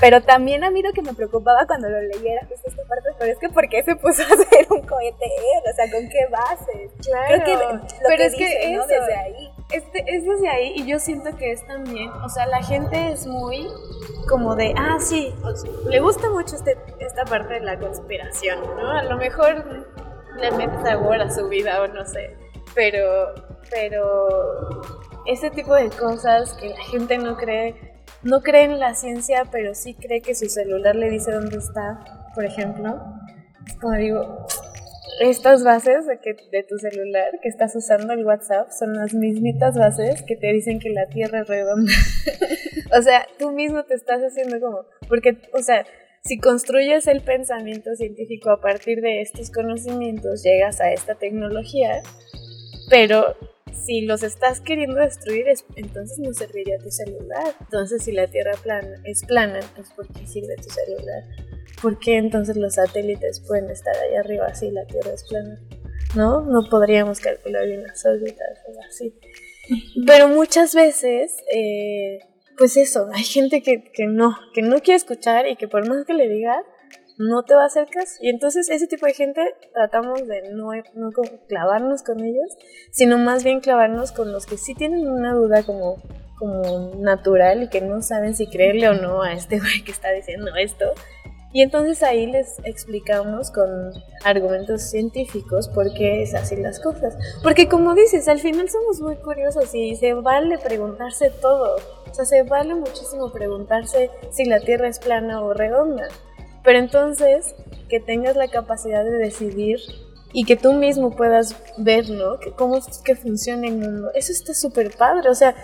Pero también a mí lo que me preocupaba cuando lo leyera justo esta parte fue es que ¿por qué se puso a hacer un cohete él? O sea, ¿con qué base? Claro, Creo que lo pero que es que dice, ¿no? eso, Desde ahí. Este, es desde ahí y yo siento que es también, o sea, la gente es muy como de, ah, sí, le gusta mucho este, esta parte de la conspiración, ¿no? A lo mejor le mete sabor a su vida o no sé, pero, pero ese tipo de cosas que la gente no cree, no cree en la ciencia, pero sí cree que su celular le dice dónde está, por ejemplo, es como digo, estas bases de, que, de tu celular que estás usando el WhatsApp son las mismitas bases que te dicen que la Tierra es redonda. o sea, tú mismo te estás haciendo como, porque, o sea, si construyes el pensamiento científico a partir de estos conocimientos, llegas a esta tecnología, pero si los estás queriendo destruir, es, entonces no serviría tu celular. Entonces, si la Tierra plana, es plana, pues ¿por qué sirve tu celular? ¿Por qué entonces los satélites pueden estar ahí arriba si la Tierra es plana? ¿No? No podríamos calcular bien las órbitas o así. Pero muchas veces, eh, pues eso, hay gente que, que no, que no quiere escuchar y que por más que le digas, no te va a hacer caso. Y entonces ese tipo de gente tratamos de no, no clavarnos con ellos, sino más bien clavarnos con los que sí tienen una duda como, como natural y que no saben si creerle o no a este güey que está diciendo esto. Y entonces ahí les explicamos con argumentos científicos por qué es así las cosas. Porque como dices, al final somos muy curiosos y se vale preguntarse todo. O sea, se vale muchísimo preguntarse si la Tierra es plana o redonda. Pero entonces, que tengas la capacidad de decidir y que tú mismo puedas ver, ¿no? Que cómo es que funciona el mundo. Eso está súper padre. O sea,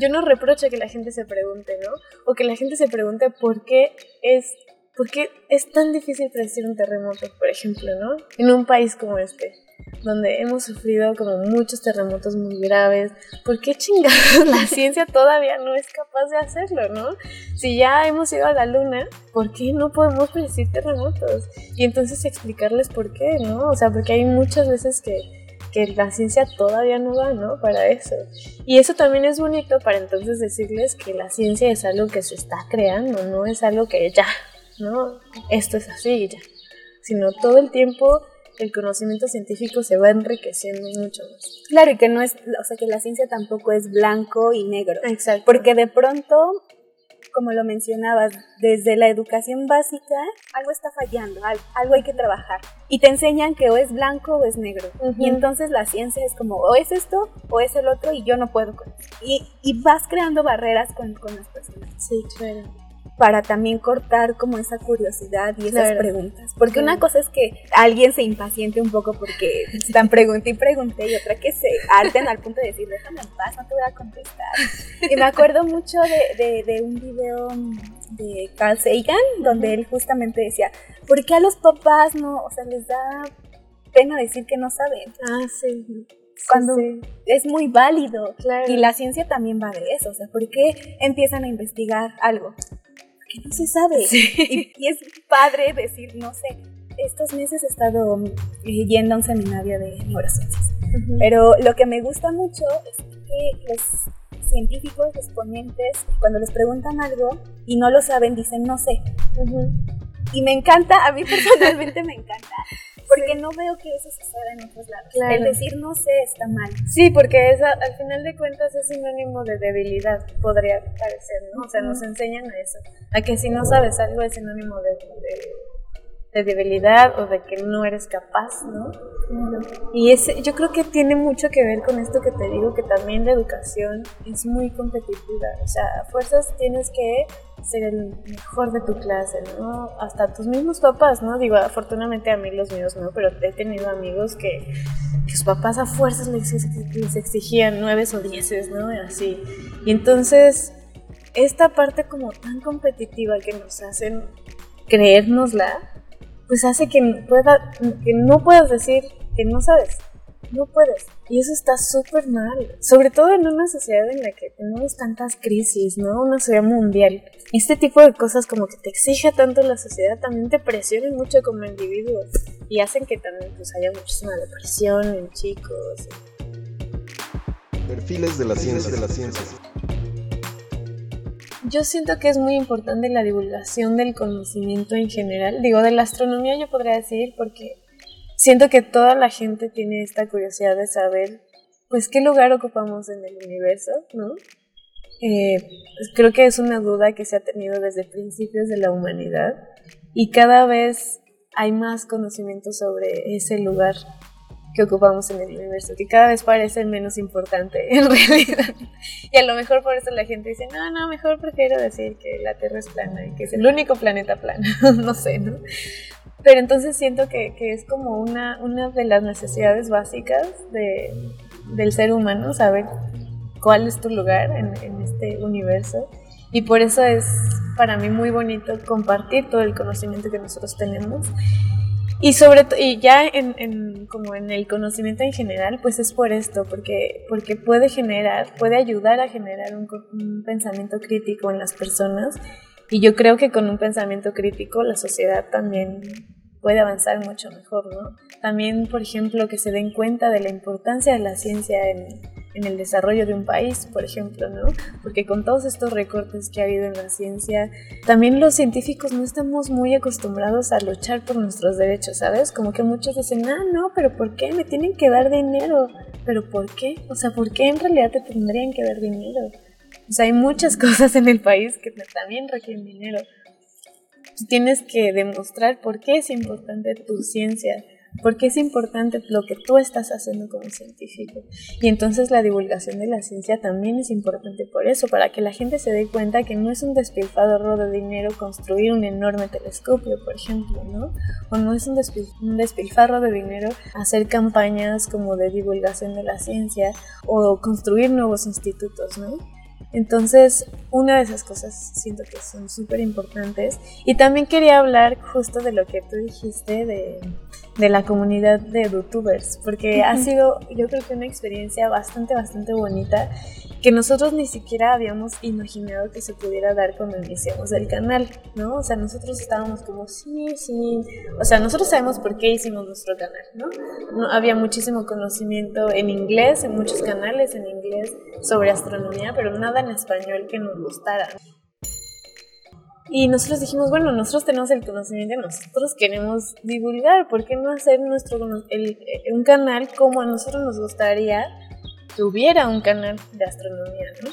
yo no reprocho que la gente se pregunte, ¿no? O que la gente se pregunte por qué es ¿Por qué es tan difícil predecir un terremoto, por ejemplo, ¿no? En un país como este, donde hemos sufrido como muchos terremotos muy graves, ¿por qué chingados la ciencia todavía no es capaz de hacerlo, no? Si ya hemos ido a la luna, ¿por qué no podemos predecir terremotos? Y entonces explicarles por qué, ¿no? O sea, porque hay muchas veces que que la ciencia todavía no va, ¿no? Para eso. Y eso también es bonito para entonces decirles que la ciencia es algo que se está creando, no es algo que ya ¿no? Esto es así ya. Sino todo el tiempo el conocimiento científico se va enriqueciendo mucho más. Claro, y que no es, o sea, que la ciencia tampoco es blanco y negro. Exacto. Porque de pronto, como lo mencionabas, desde la educación básica, algo está fallando, algo hay que trabajar. Y te enseñan que o es blanco o es negro. Y entonces la ciencia es como, o es esto o es el otro y yo no puedo con eso. Y, y vas creando barreras con, con las personas. Sí, claro para también cortar como esa curiosidad y esas preguntas. Porque una cosa es que alguien se impaciente un poco porque están pregunté y pregunté y otra que se alten al punto de decir, déjame en paz, no te voy a contestar. Y me acuerdo mucho de, de, un video de Carl Sagan donde él justamente decía, ¿por qué a los papás no, o sea, les da pena decir que no saben? Ah, sí cuando es muy válido. Y la ciencia también va de eso. O sea, ¿por qué empiezan a investigar algo? No se sabe. Y, es padre decir, no sé, estos meses he estado eh, yendo a un seminario de neurociencias. Pero lo que me gusta mucho es que los científicos, los ponentes, cuando les preguntan algo y no lo saben, dicen, no sé. Y me encanta, a mí personalmente me encanta, porque no veo que eso suceda en otros lados. El decir no sé está mal. Sí, porque esa, al final de cuentas es sinónimo de debilidad, podría parecer, ¿no? O sea, nos enseñan a eso. A que si no sabes algo es sinónimo de, de, debilidad o de que no eres capaz, ¿no? Y ese, yo creo que tiene mucho que ver con esto que te digo, que también la educación es muy competitiva. O sea, a fuerzas tienes que ser el mejor de tu clase, ¿no? Hasta tus mismos papás, ¿no? Digo, afortunadamente a mí los míos no, pero he tenido amigos que, sus papás a fuerzas les, exigían nueves o dieces, ¿no? Así. Y entonces, esta parte como tan competitiva que nos hacen creérnosla, pues hace que, pueda, que no puedas decir que no sabes no puedes. Y eso está súper mal, sobre todo en una sociedad en la que tenemos tantas crisis, ¿no? Una sociedad mundial. Este tipo de cosas como que te exige tanto la sociedad también te presionan mucho como individuo y hacen que también pues haya muchísima depresión en chicos. Perfiles de la ciencia de la ciencia. Yo siento que es muy importante la divulgación del conocimiento en general. Digo, de la astronomía yo podría decir porque siento que toda la gente tiene esta curiosidad de saber, pues, qué lugar ocupamos en el universo, ¿no? Eh, pues, creo que es una duda que se ha tenido desde principios de la humanidad y cada vez hay más conocimiento sobre ese lugar que ocupamos en el universo, que cada vez parece menos importante en realidad. Y a lo mejor por eso la gente dice, no, no, mejor prefiero decir que la Tierra es plana y que es el único planeta plano, no sé, ¿no? Pero entonces siento que, que es como una, una de las necesidades básicas de, del ser humano, saber cuál es tu lugar en, en, este universo. Y por eso es para mí muy bonito compartir todo el conocimiento que nosotros tenemos. Y sobre y ya en, en, como en el conocimiento en general, pues es por esto, porque, porque puede generar, puede ayudar a generar un, un pensamiento crítico en las personas y yo creo que con un pensamiento crítico la sociedad también puede avanzar mucho mejor, ¿no? También, por ejemplo, que se den cuenta de la importancia de la ciencia en, en, el desarrollo de un país, por ejemplo, ¿no? Porque con todos estos recortes que ha habido en la ciencia, también los científicos no estamos muy acostumbrados a luchar por nuestros derechos, ¿sabes? Como que muchos dicen, ah, no, pero ¿por qué? Me tienen que dar dinero. ¿Pero por qué? O sea, ¿por qué en realidad te tendrían que dar dinero? O sea, hay muchas cosas en el país que también requieren dinero. Tú tienes que demostrar por qué es importante tu ciencia, porque es importante lo que tú estás haciendo como científico. Y entonces la divulgación de la ciencia también es importante por eso, para que la gente se dé cuenta que no es un despilfarro de dinero construir un enorme telescopio, por ejemplo, ¿no? O no es un, un despilfarro de dinero hacer campañas como de divulgación de la ciencia o construir nuevos institutos, ¿no? Entonces, una de esas cosas siento que son súper importantes. Y también quería hablar justo de lo que tú dijiste de, de la comunidad de youtubers, porque ha sido yo creo que una experiencia bastante, bastante bonita que nosotros ni siquiera habíamos imaginado que se pudiera dar cuando iniciamos el canal, ¿no? O sea, nosotros estábamos como, sí, sí, o sea, nosotros sabemos por qué hicimos nuestro canal, ¿no? no había muchísimo conocimiento en inglés, en muchos canales en inglés sobre astronomía, pero nada en español que nos gustara. Y nosotros dijimos, bueno, nosotros tenemos el conocimiento, nosotros queremos divulgar, ¿por qué no hacer nuestro, el, un canal como a nosotros nos gustaría que hubiera un canal de astronomía, ¿no?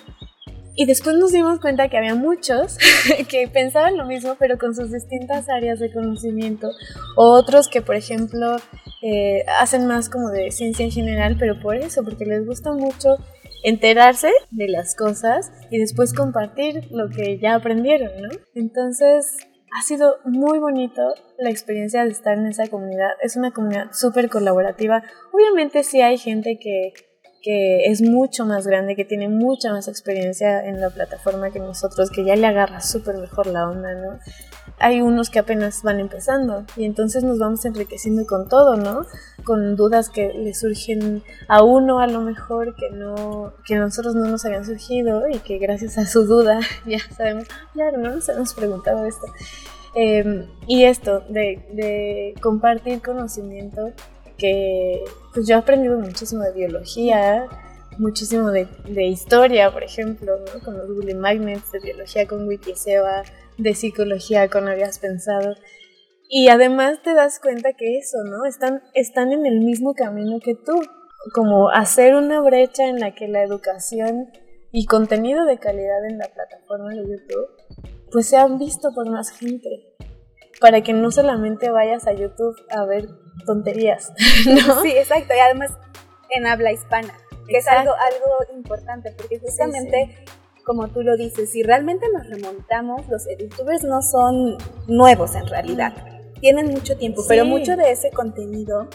Y después nos dimos cuenta que había muchos que pensaban lo mismo, pero con sus distintas áreas de conocimiento. O otros que, por ejemplo, eh, hacen más como de ciencia en general, pero por eso, porque les gusta mucho enterarse de las cosas y después compartir lo que ya aprendieron, ¿no? Entonces, ha sido muy bonito la experiencia de estar en esa comunidad. Es una comunidad súper colaborativa. Obviamente sí hay gente que, que es mucho más grande, que tiene mucha más experiencia en la plataforma que nosotros, que ya le agarra súper mejor la onda, ¿no? Hay unos que apenas van empezando y entonces nos vamos enriqueciendo con todo, ¿no? Con dudas que le surgen a uno a lo mejor que no que a nosotros no nos habían surgido y que gracias a su duda ya sabemos, claro, no nos hemos preguntado esto. Em, y esto de, de, compartir conocimiento que pues yo he aprendido muchísimo de biología, muchísimo de, de historia, por ejemplo, ¿no? con los Google Magnets, de biología con Wikiseba, de psicología con habías pensado. Y además te das cuenta que eso, ¿no? Están, están en el mismo camino que tú, como hacer una brecha en la que la educación y contenido de calidad en la plataforma de YouTube, pues se han visto por más gente, para que no solamente vayas a YouTube a ver tonterías, ¿no? Sí, exacto, y además en habla hispana, que es algo, algo importante, porque justamente como tú lo dices, si realmente nos remontamos, los youtubers no son nuevos en realidad. Tienen mucho tiempo, pero mucho de ese contenido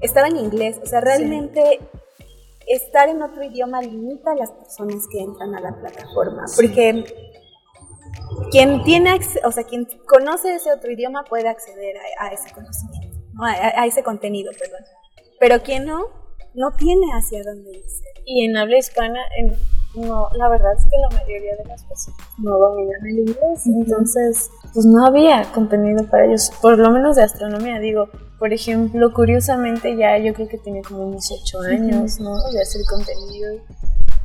estaba en inglés. O sea, realmente estar en otro idioma limita a las personas que entran a la plataforma. Porque quien tiene, o sea, quien conoce ese otro idioma puede acceder a, ese conocimiento, a, a, ese contenido, perdón. Pero quien no, no tiene hacia dónde irse. Y en habla hispana, en no, la verdad es que la mayoría de las personas no dominan el inglés, entonces pues no había contenido para ellos, por lo menos de astronomía, digo, por ejemplo, curiosamente ya yo creo que tiene como unos 8 años, ¿no? De hacer contenido.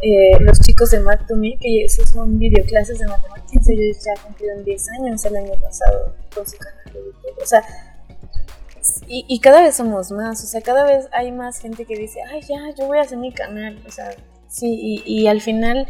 Eh, los chicos de Math to Me, que esos son videoclases de matemáticas, ellos ya cumplieron 10 años el año pasado con su canal de YouTube. O sea, y, y, cada vez somos más, o sea, cada vez hay más gente que dice, ay, ya, yo voy a hacer mi canal, o sea, Sí, y, al final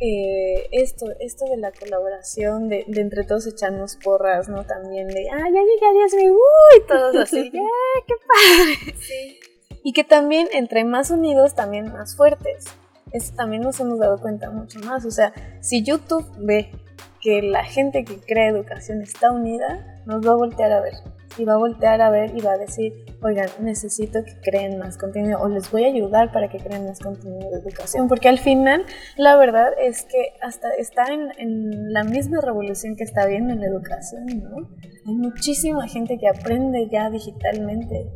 eh, esto, esto de la colaboración, de, entre todos echarnos porras, ¿no? También de, ah, ya llegué a 10 mil, uy, todos así, ¡ya, qué padre! Sí. Y que también entre más unidos, también más fuertes. Eso también nos hemos dado cuenta mucho más. O sea, si YouTube ve que la gente que crea educación está unida, nos va a voltear a ver y va a voltear a ver y va a decir, oigan, necesito que creen más contenido o les voy a ayudar para que creen más contenido de educación, porque al final la verdad es que hasta está en, en la misma revolución que está viendo en la educación, ¿no? Hay muchísima gente que aprende ya digitalmente,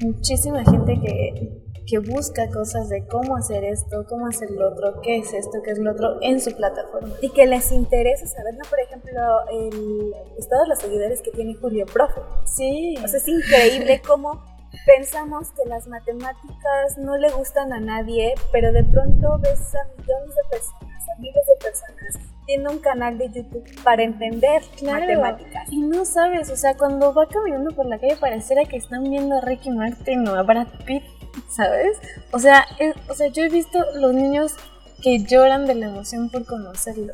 muchísima gente que que busca cosas de cómo hacer esto, cómo hacer lo otro, qué es esto, qué es lo otro en su plataforma. Y que les interesa saber, ¿no? Por ejemplo, el, todos los seguidores que tiene Julio Profe. Sí. O sea, es increíble cómo pensamos que las matemáticas no le gustan a nadie, pero de pronto ves a millones de personas, a miles de personas tiene un canal de YouTube para entender matemáticas. Y no sabes, o sea, cuando va caminando por la calle pareciera que están viendo a Ricky Martin o a Brad Pitt ¿sabes? O sea, o sea, yo he visto los niños que lloran de la emoción por conocerlo,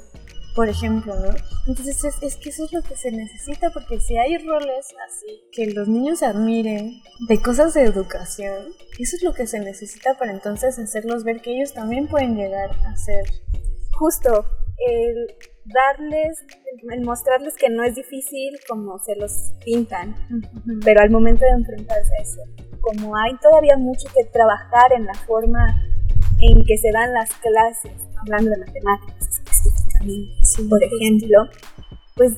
por ejemplo, ¿no? Entonces es, es, que eso es lo que se necesita, porque si hay roles así, que los niños admiren de cosas de educación, eso es lo que se necesita para entonces hacerlos ver que ellos también pueden llegar a ser. Justo, el darles, el mostrarles que no es difícil como se los pintan, pero al momento de enfrentarse a eso, como hay todavía mucho que trabajar en la forma en que se dan las clases, hablando de matemáticas específicamente, por ejemplo, pues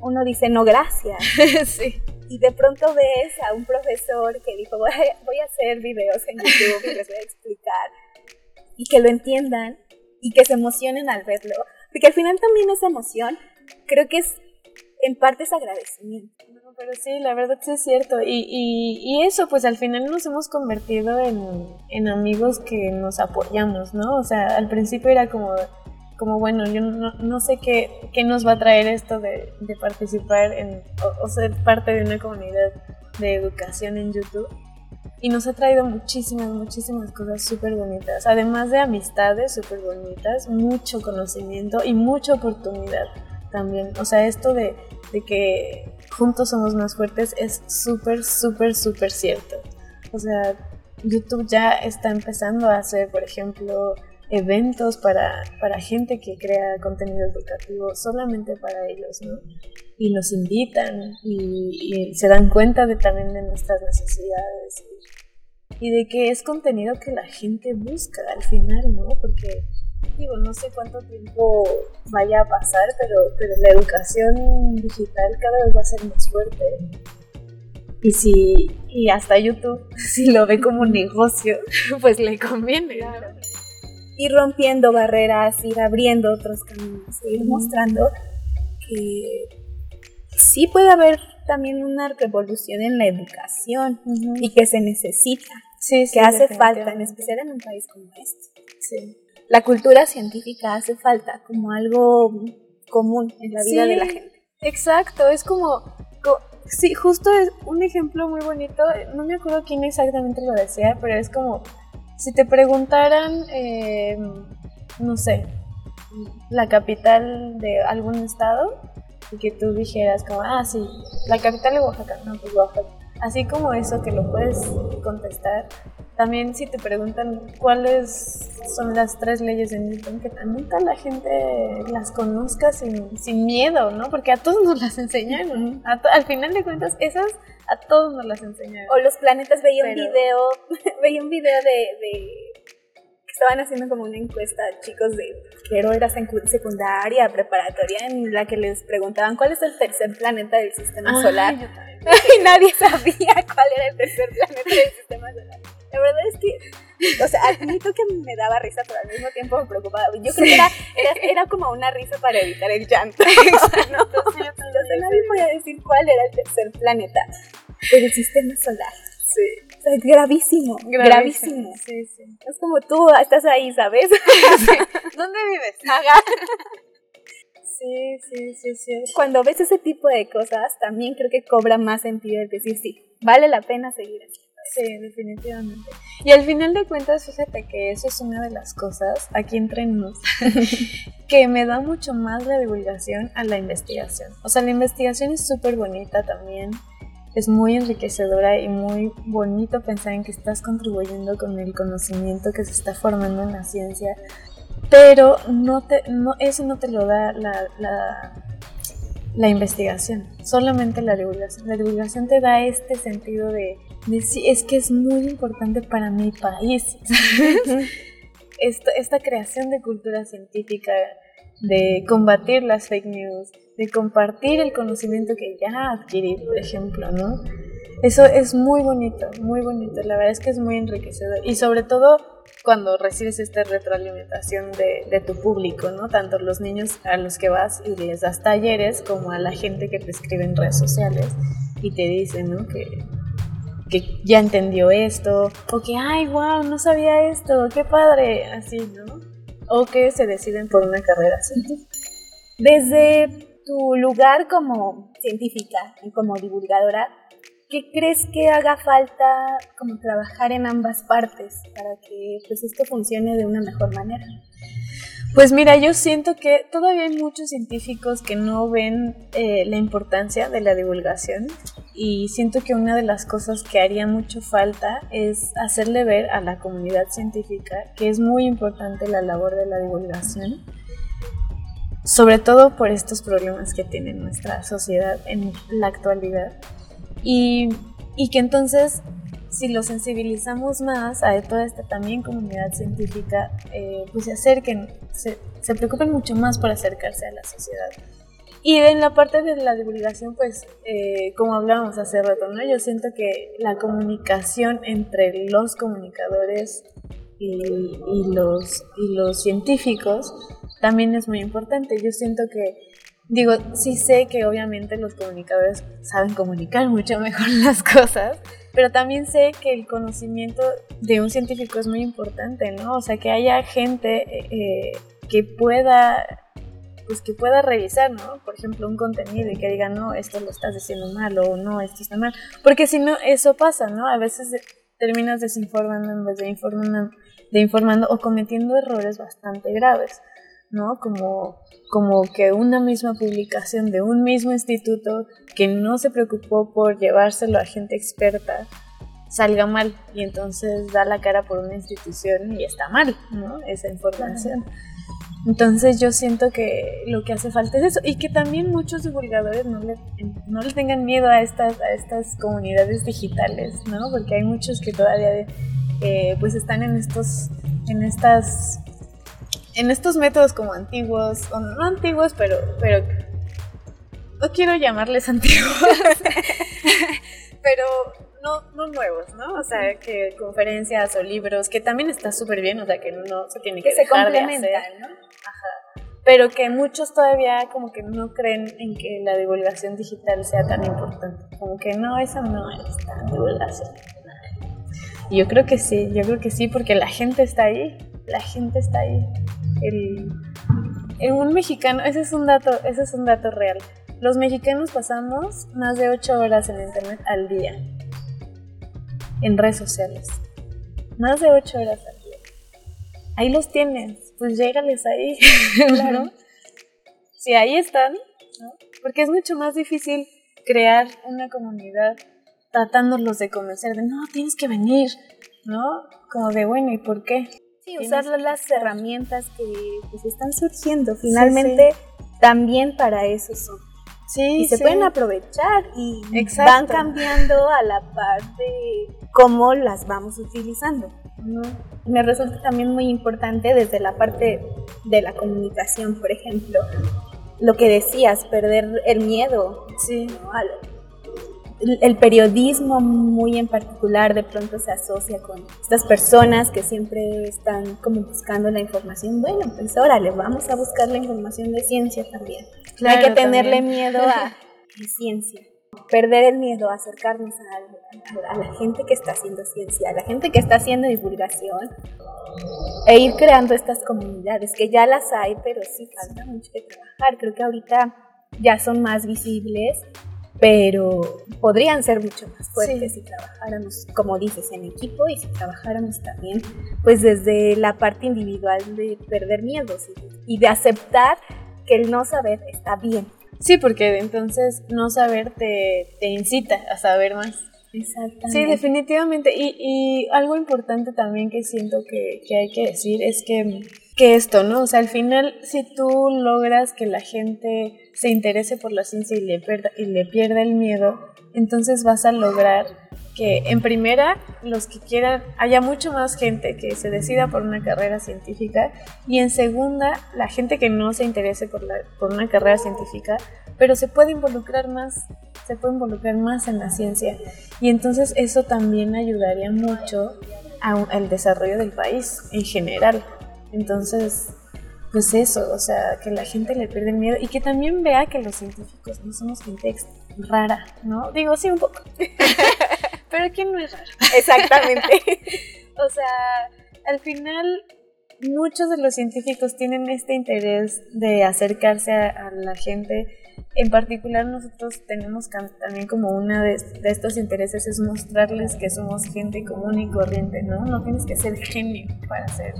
uno dice no gracias. sí. Y de pronto ves a un profesor que dijo voy a, voy a hacer videos en YouTube y les voy a explicar y que lo entiendan y que se emocionen al verlo. Porque al final también esa emoción creo que es en parte es agradecimiento. No, pero sí, la verdad sí es cierto. Y, y, y eso, pues al final nos hemos convertido en, en, amigos que nos apoyamos, ¿no? O sea, al principio era como, como bueno, yo no, no sé qué, qué, nos va a traer esto de, de participar en, o, o ser parte de una comunidad de educación en YouTube y nos ha traído muchísimas, muchísimas cosas súper bonitas. Además de amistades súper bonitas, mucho conocimiento y mucha oportunidad también. O sea, esto de, de que juntos somos más fuertes es súper, súper, súper cierto. O sea, YouTube ya está empezando a hacer, por ejemplo, eventos para, para gente que crea contenido educativo solamente para ellos, ¿no? Y nos invitan y, y se dan cuenta de también de nuestras necesidades y de que es contenido que la gente busca al final, ¿no? Porque digo, no sé cuánto tiempo vaya a pasar, pero, pero la educación digital cada vez va a ser más fuerte. Y si y hasta YouTube, si lo ve como un negocio, pues le conviene. Claro. Ir rompiendo barreras, ir abriendo otros caminos, ir mostrando que sí puede haber también una revolución en la educación uh -huh. y que se necesita, sí, sí, que hace falta, en especial en un país como este. Sí. La cultura científica hace falta como algo común en la vida sí, de la gente. Exacto, es como, como, sí, justo es un ejemplo muy bonito, no me acuerdo quién exactamente lo decía, pero es como si te preguntaran, eh, no sé, la capital de algún estado, y que tú dijeras como, ah, sí, la capital de Oaxaca, no, pues Oaxaca. Así como eso que lo puedes contestar, también si te preguntan cuáles son las tres leyes de Newton, que nunca la gente las conozca sin, sin miedo, ¿no? Porque a todos nos las enseñaron. A al final de cuentas, esas a todos nos las enseñaron. O los planetas, veía Pero... un video, veía un video de, de estaban haciendo como una encuesta a chicos de que era secundaria, preparatoria, en la que les preguntaban cuál es el tercer planeta del sistema Ay, solar. y nadie sabía cuál era el tercer planeta del sistema solar. La verdad es que, o sea, admito que me daba risa, pero al mismo tiempo me preocupaba. Yo creo que era, era, era como una risa para evitar el llanto. ¿no? Entonces nadie podía decir cuál era el tercer planeta del sistema solar. Sí. O sea, es gravísimo, gravísimo, gravísimo. Sí, sí. Es como tú estás ahí, ¿sabes? Sí. ¿Dónde vives? Haga. Sí, sí, sí, sí. Cuando ves ese tipo de cosas, también creo que cobra más sentido el decir, sí, vale la pena seguir así. Sí, definitivamente. Y al final de cuentas, fíjate que eso es una de las cosas, aquí entre nos, que me da mucho más la divulgación a la investigación. O sea, la investigación es súper bonita también, es muy enriquecedora y muy bonito pensar en que estás contribuyendo con el conocimiento que se está formando en la ciencia, pero no te, no, eso no te lo da la, la, la investigación, solamente la divulgación. La divulgación te da este sentido de, de sí, es que es muy importante para mi país, esta, esta creación de cultura científica, de combatir las fake news, de compartir el conocimiento que ya adquirí, por ejemplo, ¿no? Eso es muy bonito, muy bonito, la verdad es que es muy enriquecedor y sobre todo cuando recibes esta retroalimentación de, de, tu público, ¿no? Tanto los niños a los que vas y les das talleres como a la gente que te escribe en redes sociales y te dice, ¿no? Que, que ya entendió esto o que, ay, wow, no sabía esto, qué padre, así, ¿no? O que se deciden por una carrera así. Desde tu lugar como científica y como divulgadora, ¿qué crees que haga falta como trabajar en ambas partes para que pues esto funcione de una mejor manera? Pues mira, yo siento que todavía hay muchos científicos que no ven eh, la importancia de la divulgación y siento que una de las cosas que haría mucho falta es hacerle ver a la comunidad científica que es muy importante la labor de la divulgación, sobre todo por estos problemas que tiene nuestra sociedad en la actualidad y, y que entonces si lo sensibilizamos más a toda esta también comunidad científica, eh, pues se acerquen, se, se, preocupen mucho más por acercarse a la sociedad. Y en la parte de la divulgación, pues, eh, como hablábamos hace rato, ¿no? Yo siento que la comunicación entre los comunicadores y, y, los, y los científicos también es muy importante. Yo siento que digo, sí sé que obviamente los comunicadores saben comunicar mucho mejor las cosas, pero también sé que el conocimiento de un científico es muy importante, ¿no? O sea, que haya gente eh, que pueda pues que pueda revisar, ¿no? Por ejemplo, un contenido y que diga, no, esto lo estás diciendo mal o no, esto está mal. Porque si no, eso pasa, ¿no? A veces terminas desinformando en vez de informando, de informando o cometiendo errores bastante graves. ¿no? Como, como que una misma publicación de un mismo instituto que no se preocupó por llevárselo a gente experta salga mal y entonces da la cara por una institución y está mal, ¿no? Esa información. Entonces yo siento que lo que hace falta es eso y que también muchos divulgadores no le, no le tengan miedo a estas, a estas comunidades digitales, ¿no? Porque hay muchos que todavía eh, pues están en estos en estas en estos métodos como antiguos, o no antiguos, pero, pero no quiero llamarles antiguos, pero no, no nuevos, ¿no? O sea, que conferencias o libros, que también está súper bien, o sea, que no se tiene que, que se complementan, ¿no? Ajá. Pero que muchos todavía como que no creen en que la divulgación digital sea tan importante. Como que no, esa no es tan divulgación. Y yo creo que sí, yo creo que sí, porque la gente está ahí, la gente está ahí el, en un mexicano, ese es un dato, ese es un dato real. Los mexicanos pasamos más de 8 horas en internet al día. En redes sociales. Más de 8 horas al día. Ahí los tienes. Pues llégales ahí. claro. Si ahí están, ¿no? Porque es mucho más difícil crear una comunidad tratándolos de convencer de no, tienes que venir, ¿no? Como de bueno, ¿y por qué? usar las herramientas que pues, están surgiendo. Finalmente, también para eso son. Sí, y se pueden aprovechar y van cambiando a la par de cómo las vamos utilizando. Me resulta también muy importante desde la parte de la comunicación, por ejemplo, lo que decías, perder el miedo sí el periodismo muy en particular de pronto se asocia con estas personas que siempre están como buscando la información. Bueno, pues órale, vamos a buscar la información de ciencia también. no hay que tenerle miedo a la ciencia. Perder el miedo acercarnos a, a, la gente que está haciendo ciencia, a la gente que está haciendo divulgación e ir creando estas comunidades que ya las hay, pero sí falta mucho que trabajar. Creo que ahorita ya son más visibles pero podrían ser mucho más fuertes si trabajáramos, como dices, en equipo y si trabajáramos también, pues desde la parte individual de perder miedos y, de aceptar que el no saber está bien. Sí, porque entonces no saber te, te incita a saber más. Exactamente. Sí, definitivamente. Y, y algo importante también que siento que, que hay que decir es que que esto, ¿no? O sea, al final, si tú logras que la gente se interese por la ciencia y le, pierda, y le pierda el miedo, entonces vas a lograr que en primera los que quieran, haya mucho más gente que se decida por una carrera científica y en segunda la gente que no se interese por, la, por una carrera científica, pero se puede involucrar más, se puede involucrar más en la ciencia y entonces eso también ayudaría mucho al desarrollo del país en general. Entonces, pues eso, o sea, que la gente le pierde el miedo y que también vea que los científicos no somos gente rara, ¿no? Digo, sí, un poco. Pero ¿quién no es raro? Exactamente. o sea, al final muchos de los científicos tienen este interés de acercarse a, la gente. En particular nosotros tenemos también como una de, de, estos intereses es mostrarles que somos gente común y corriente, ¿no? No tienes que ser genio para ser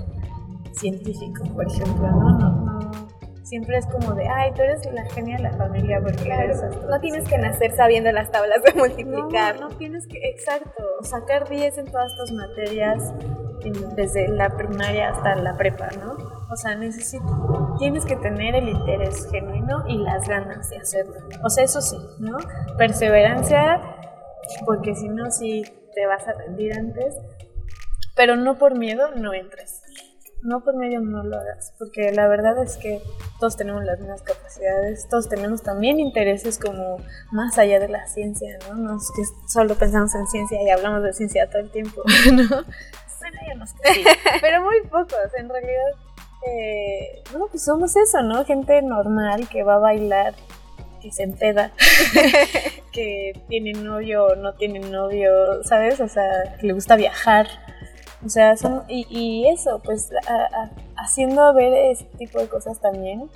científico, por ejemplo, ¿no? no, siempre es como de, ay, tú eres la genia de la familia porque eres No tienes que nacer sabiendo las tablas de multiplicar. No, no tienes que, exacto, sacar 10 en todas tus materias desde la primaria hasta la prepa, ¿no? O sea, necesito, tienes que tener el interés genuino y las ganas de hacerlo. O sea, eso sí, ¿no? Perseverancia, porque si no, si te vas a rendir antes, pero no por miedo, no entres. No por miedo no lo hagas, porque la verdad es que todos tenemos las mismas capacidades, todos tenemos también intereses como más allá de la ciencia, ¿no? No es que solo pensamos en ciencia y hablamos de ciencia todo el tiempo, ¿no? pero muy pocos, en realidad. Eh, no, pues somos eso, ¿no? Gente normal que va a bailar, que se empeda, que tiene novio o no tiene novio, ¿sabes? O sea, que le gusta viajar. O sea, son, y, y eso, pues haciendo ver ese tipo de cosas también,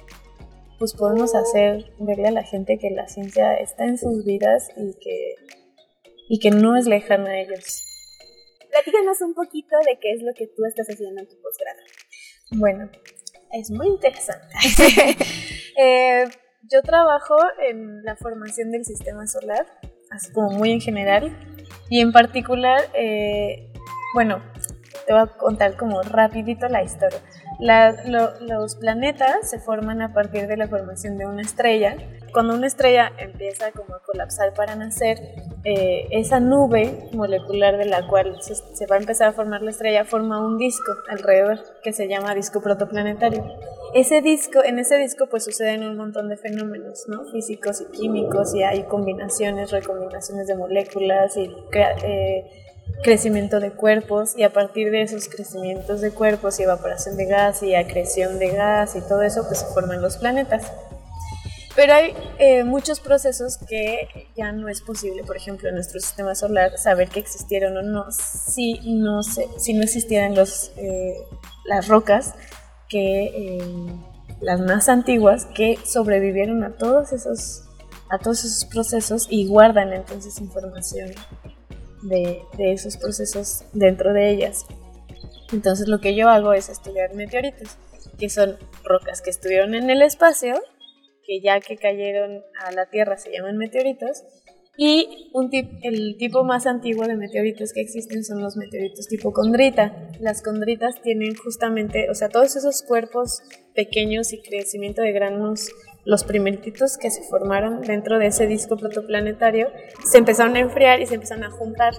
pues podemos hacer verle a la gente que la ciencia está en sus vidas y que, y que no es lejana a ellos. Platícanos un poquito de qué es lo que tú estás haciendo en tu posgrado. Bueno, es muy interesante. Eh, yo trabajo en la formación del sistema solar, así como muy en general, y en particular, eh, bueno, te voy a contar como rapidito la historia. los planetas se forman a partir de la formación de una estrella. Cuando una estrella empieza como a colapsar para nacer, eh, esa nube molecular de la cual se, va a empezar a formar la estrella forma un disco alrededor que se llama disco protoplanetario. Ese disco, en ese disco pues suceden un montón de fenómenos ¿no? físicos y químicos y hay combinaciones, recombinaciones de moléculas y eh, crecimiento de cuerpos y a partir de esos crecimientos de cuerpos y evaporación de gas y acreción de gas y todo eso, pues se forman los planetas. Pero hay eh, muchos procesos que ya no es posible, por ejemplo, en nuestro sistema solar, saber que existieron o no si no, si no existieran los, eh, las rocas, que, eh, las más antiguas, que sobrevivieron a todos, esos, a todos esos procesos y guardan entonces información de, esos procesos dentro de ellas. Entonces lo que yo hago es estudiar meteoritos, que son rocas que estuvieron en el espacio, que ya que cayeron a la Tierra se llaman meteoritos, y el tipo más antiguo de meteoritos que existen son los meteoritos tipo condrita. Las condritas tienen justamente, o sea, todos esos cuerpos pequeños y crecimiento de granos los primeritos que se formaron dentro de ese disco protoplanetario se empezaron a enfriar y se empezaron a juntar.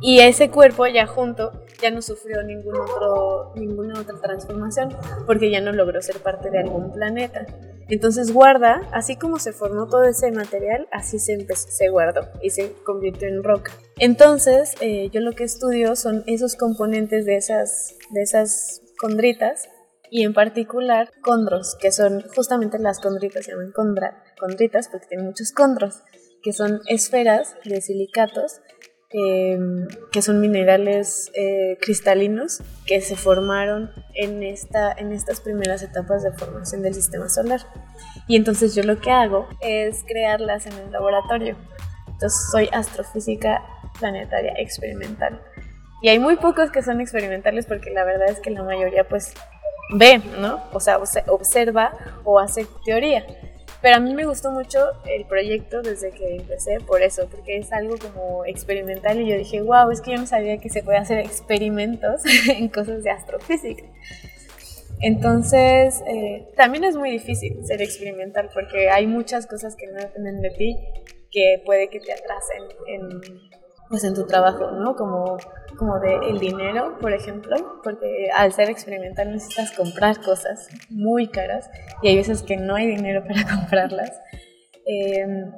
Y ese cuerpo ya junto ya no sufrió ningún otro, ninguna otra transformación porque ya no logró ser parte de algún planeta. Entonces guarda, así como se formó todo ese material, así se, se guardó y se convirtió en roca. Entonces eh, yo lo que estudio son esos componentes de esas, de esas condritas y en particular condros, que son justamente las condritas, se llaman condritas porque tienen muchos condros, que son esferas de silicatos, em, que son minerales eh, cristalinos que se formaron en, esta, en estas primeras etapas de formación del sistema solar. Y entonces yo lo que hago es crearlas en el laboratorio. Entonces soy astrofísica planetaria experimental. Y hay muy pocos que son experimentales porque la verdad es que la mayoría pues ve, ¿no? O sea, observa o hace teoría. Pero a mí me gustó mucho el proyecto desde que empecé por eso, porque es algo como experimental y yo dije, wow, es que yo no sabía que se puede hacer experimentos en cosas de astrofísica. Entonces, eh, también es muy difícil ser experimental porque hay muchas cosas que no dependen de ti que puede que te atrasen en, pues en tu trabajo, ¿no? Como, como de el dinero, por ejemplo, porque al ser experimental necesitas comprar cosas muy caras y hay veces que no hay dinero para comprarlas. Em,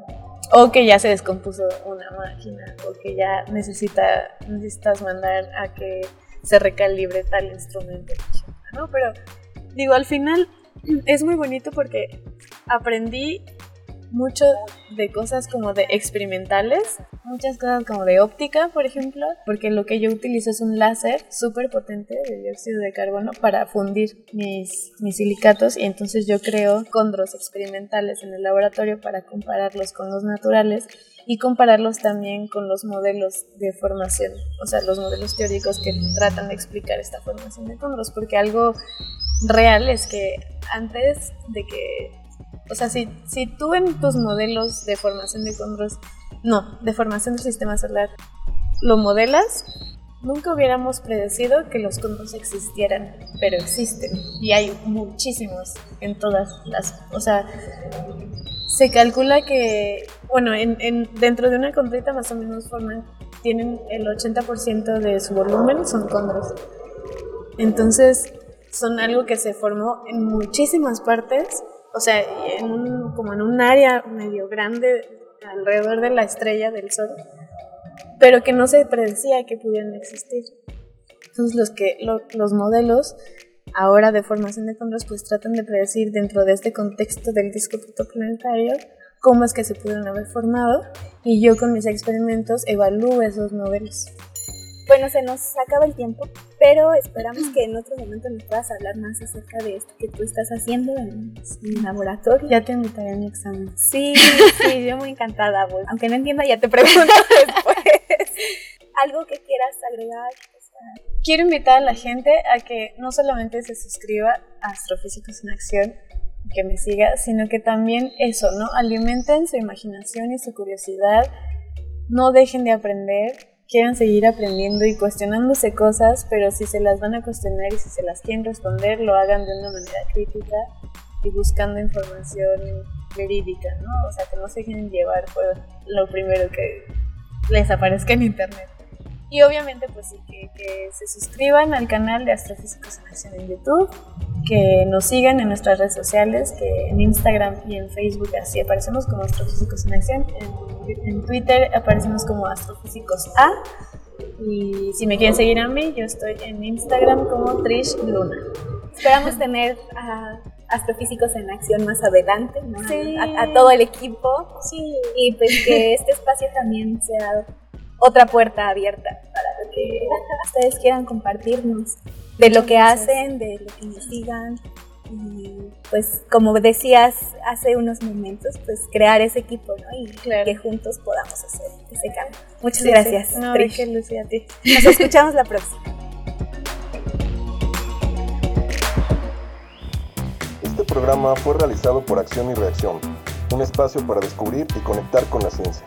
o que ya se descompuso una máquina, o que ya necesita, necesitas mandar a que se recalibre tal instrumento, ¿no? Pero digo, al final es muy bonito porque aprendí mucho de cosas como de experimentales, muchas cosas como de óptica, por ejemplo, porque lo que yo utilizo es un láser súper potente de dióxido de carbono para fundir mis, mis silicatos y entonces yo creo condros experimentales en el laboratorio para compararlos con los naturales y compararlos también con los modelos de formación, o sea, los modelos teóricos que tratan de explicar esta formación de cóndros, porque algo real es que antes de que, o sea, si, si tú en tus modelos de formación de cóndros, no, de formación del sistema solar, lo modelas, Nunca hubiéramos predecido que los cóndores existieran, pero existen y hay muchísimos en todas las, o sea, se calcula que, bueno, en, dentro de una condrita más o menos forman, tienen el 80% de su volumen son cóndores. Entonces, son algo que se formó en muchísimas partes, o sea, en un, como en un área medio grande alrededor de la estrella del Sol pero que no se predecía que pudieran existir. Entonces los, que, los modelos ahora de formación de cóndores pues tratan de predecir dentro de este contexto del disco protoplanetario cómo es que se pudieron haber formado y yo con mis experimentos evalúo esos modelos. Bueno, se nos acaba el tiempo, pero esperamos que en otro momento nos puedas hablar más acerca de esto que tú estás haciendo en, el laboratorio. Ya te invitaré a mi examen. Sí, sí, yo muy encantada, pues. Aunque no entienda, ya te pregunto después. ¿Algo que quieras agregar? Quiero invitar a la gente a que no solamente se suscriba a Astrofísicos en Acción, que me siga, sino que también eso, ¿no? Alimenten su imaginación y su curiosidad, no dejen de aprender, quieran seguir aprendiendo y cuestionándose cosas, pero si se las van a cuestionar y si se las quieren responder, lo hagan de una manera crítica y buscando información verídica, ¿no? O sea, que no se dejen llevar por lo primero que les aparezca en internet. Y obviamente, pues sí, que, que se suscriban al canal de Astrofísicos en Acción en YouTube, que nos sigan en nuestras redes sociales, que en Instagram y en Facebook así aparecemos como Astrofísicos en Acción, en, en Twitter aparecemos como Astrofísicos A, y si me quieren seguir a mí, yo estoy en Instagram como Trish Luna. Esperamos tener a astrofísicos en acción más adelante, ¿no? A, todo el equipo. Sí. Y pues que este espacio también sea otra puerta abierta para que ustedes quieran compartirnos de lo que hacen, de lo que investigan y pues como decías hace unos momentos, pues crear ese equipo, ¿no? Y que juntos podamos hacer ese cambio. Muchas gracias. Sí. No, Lucía, a ti. Nos escuchamos la próxima. Este programa fue realizado por Acción y Reacción, un espacio para descubrir y conectar con la ciencia.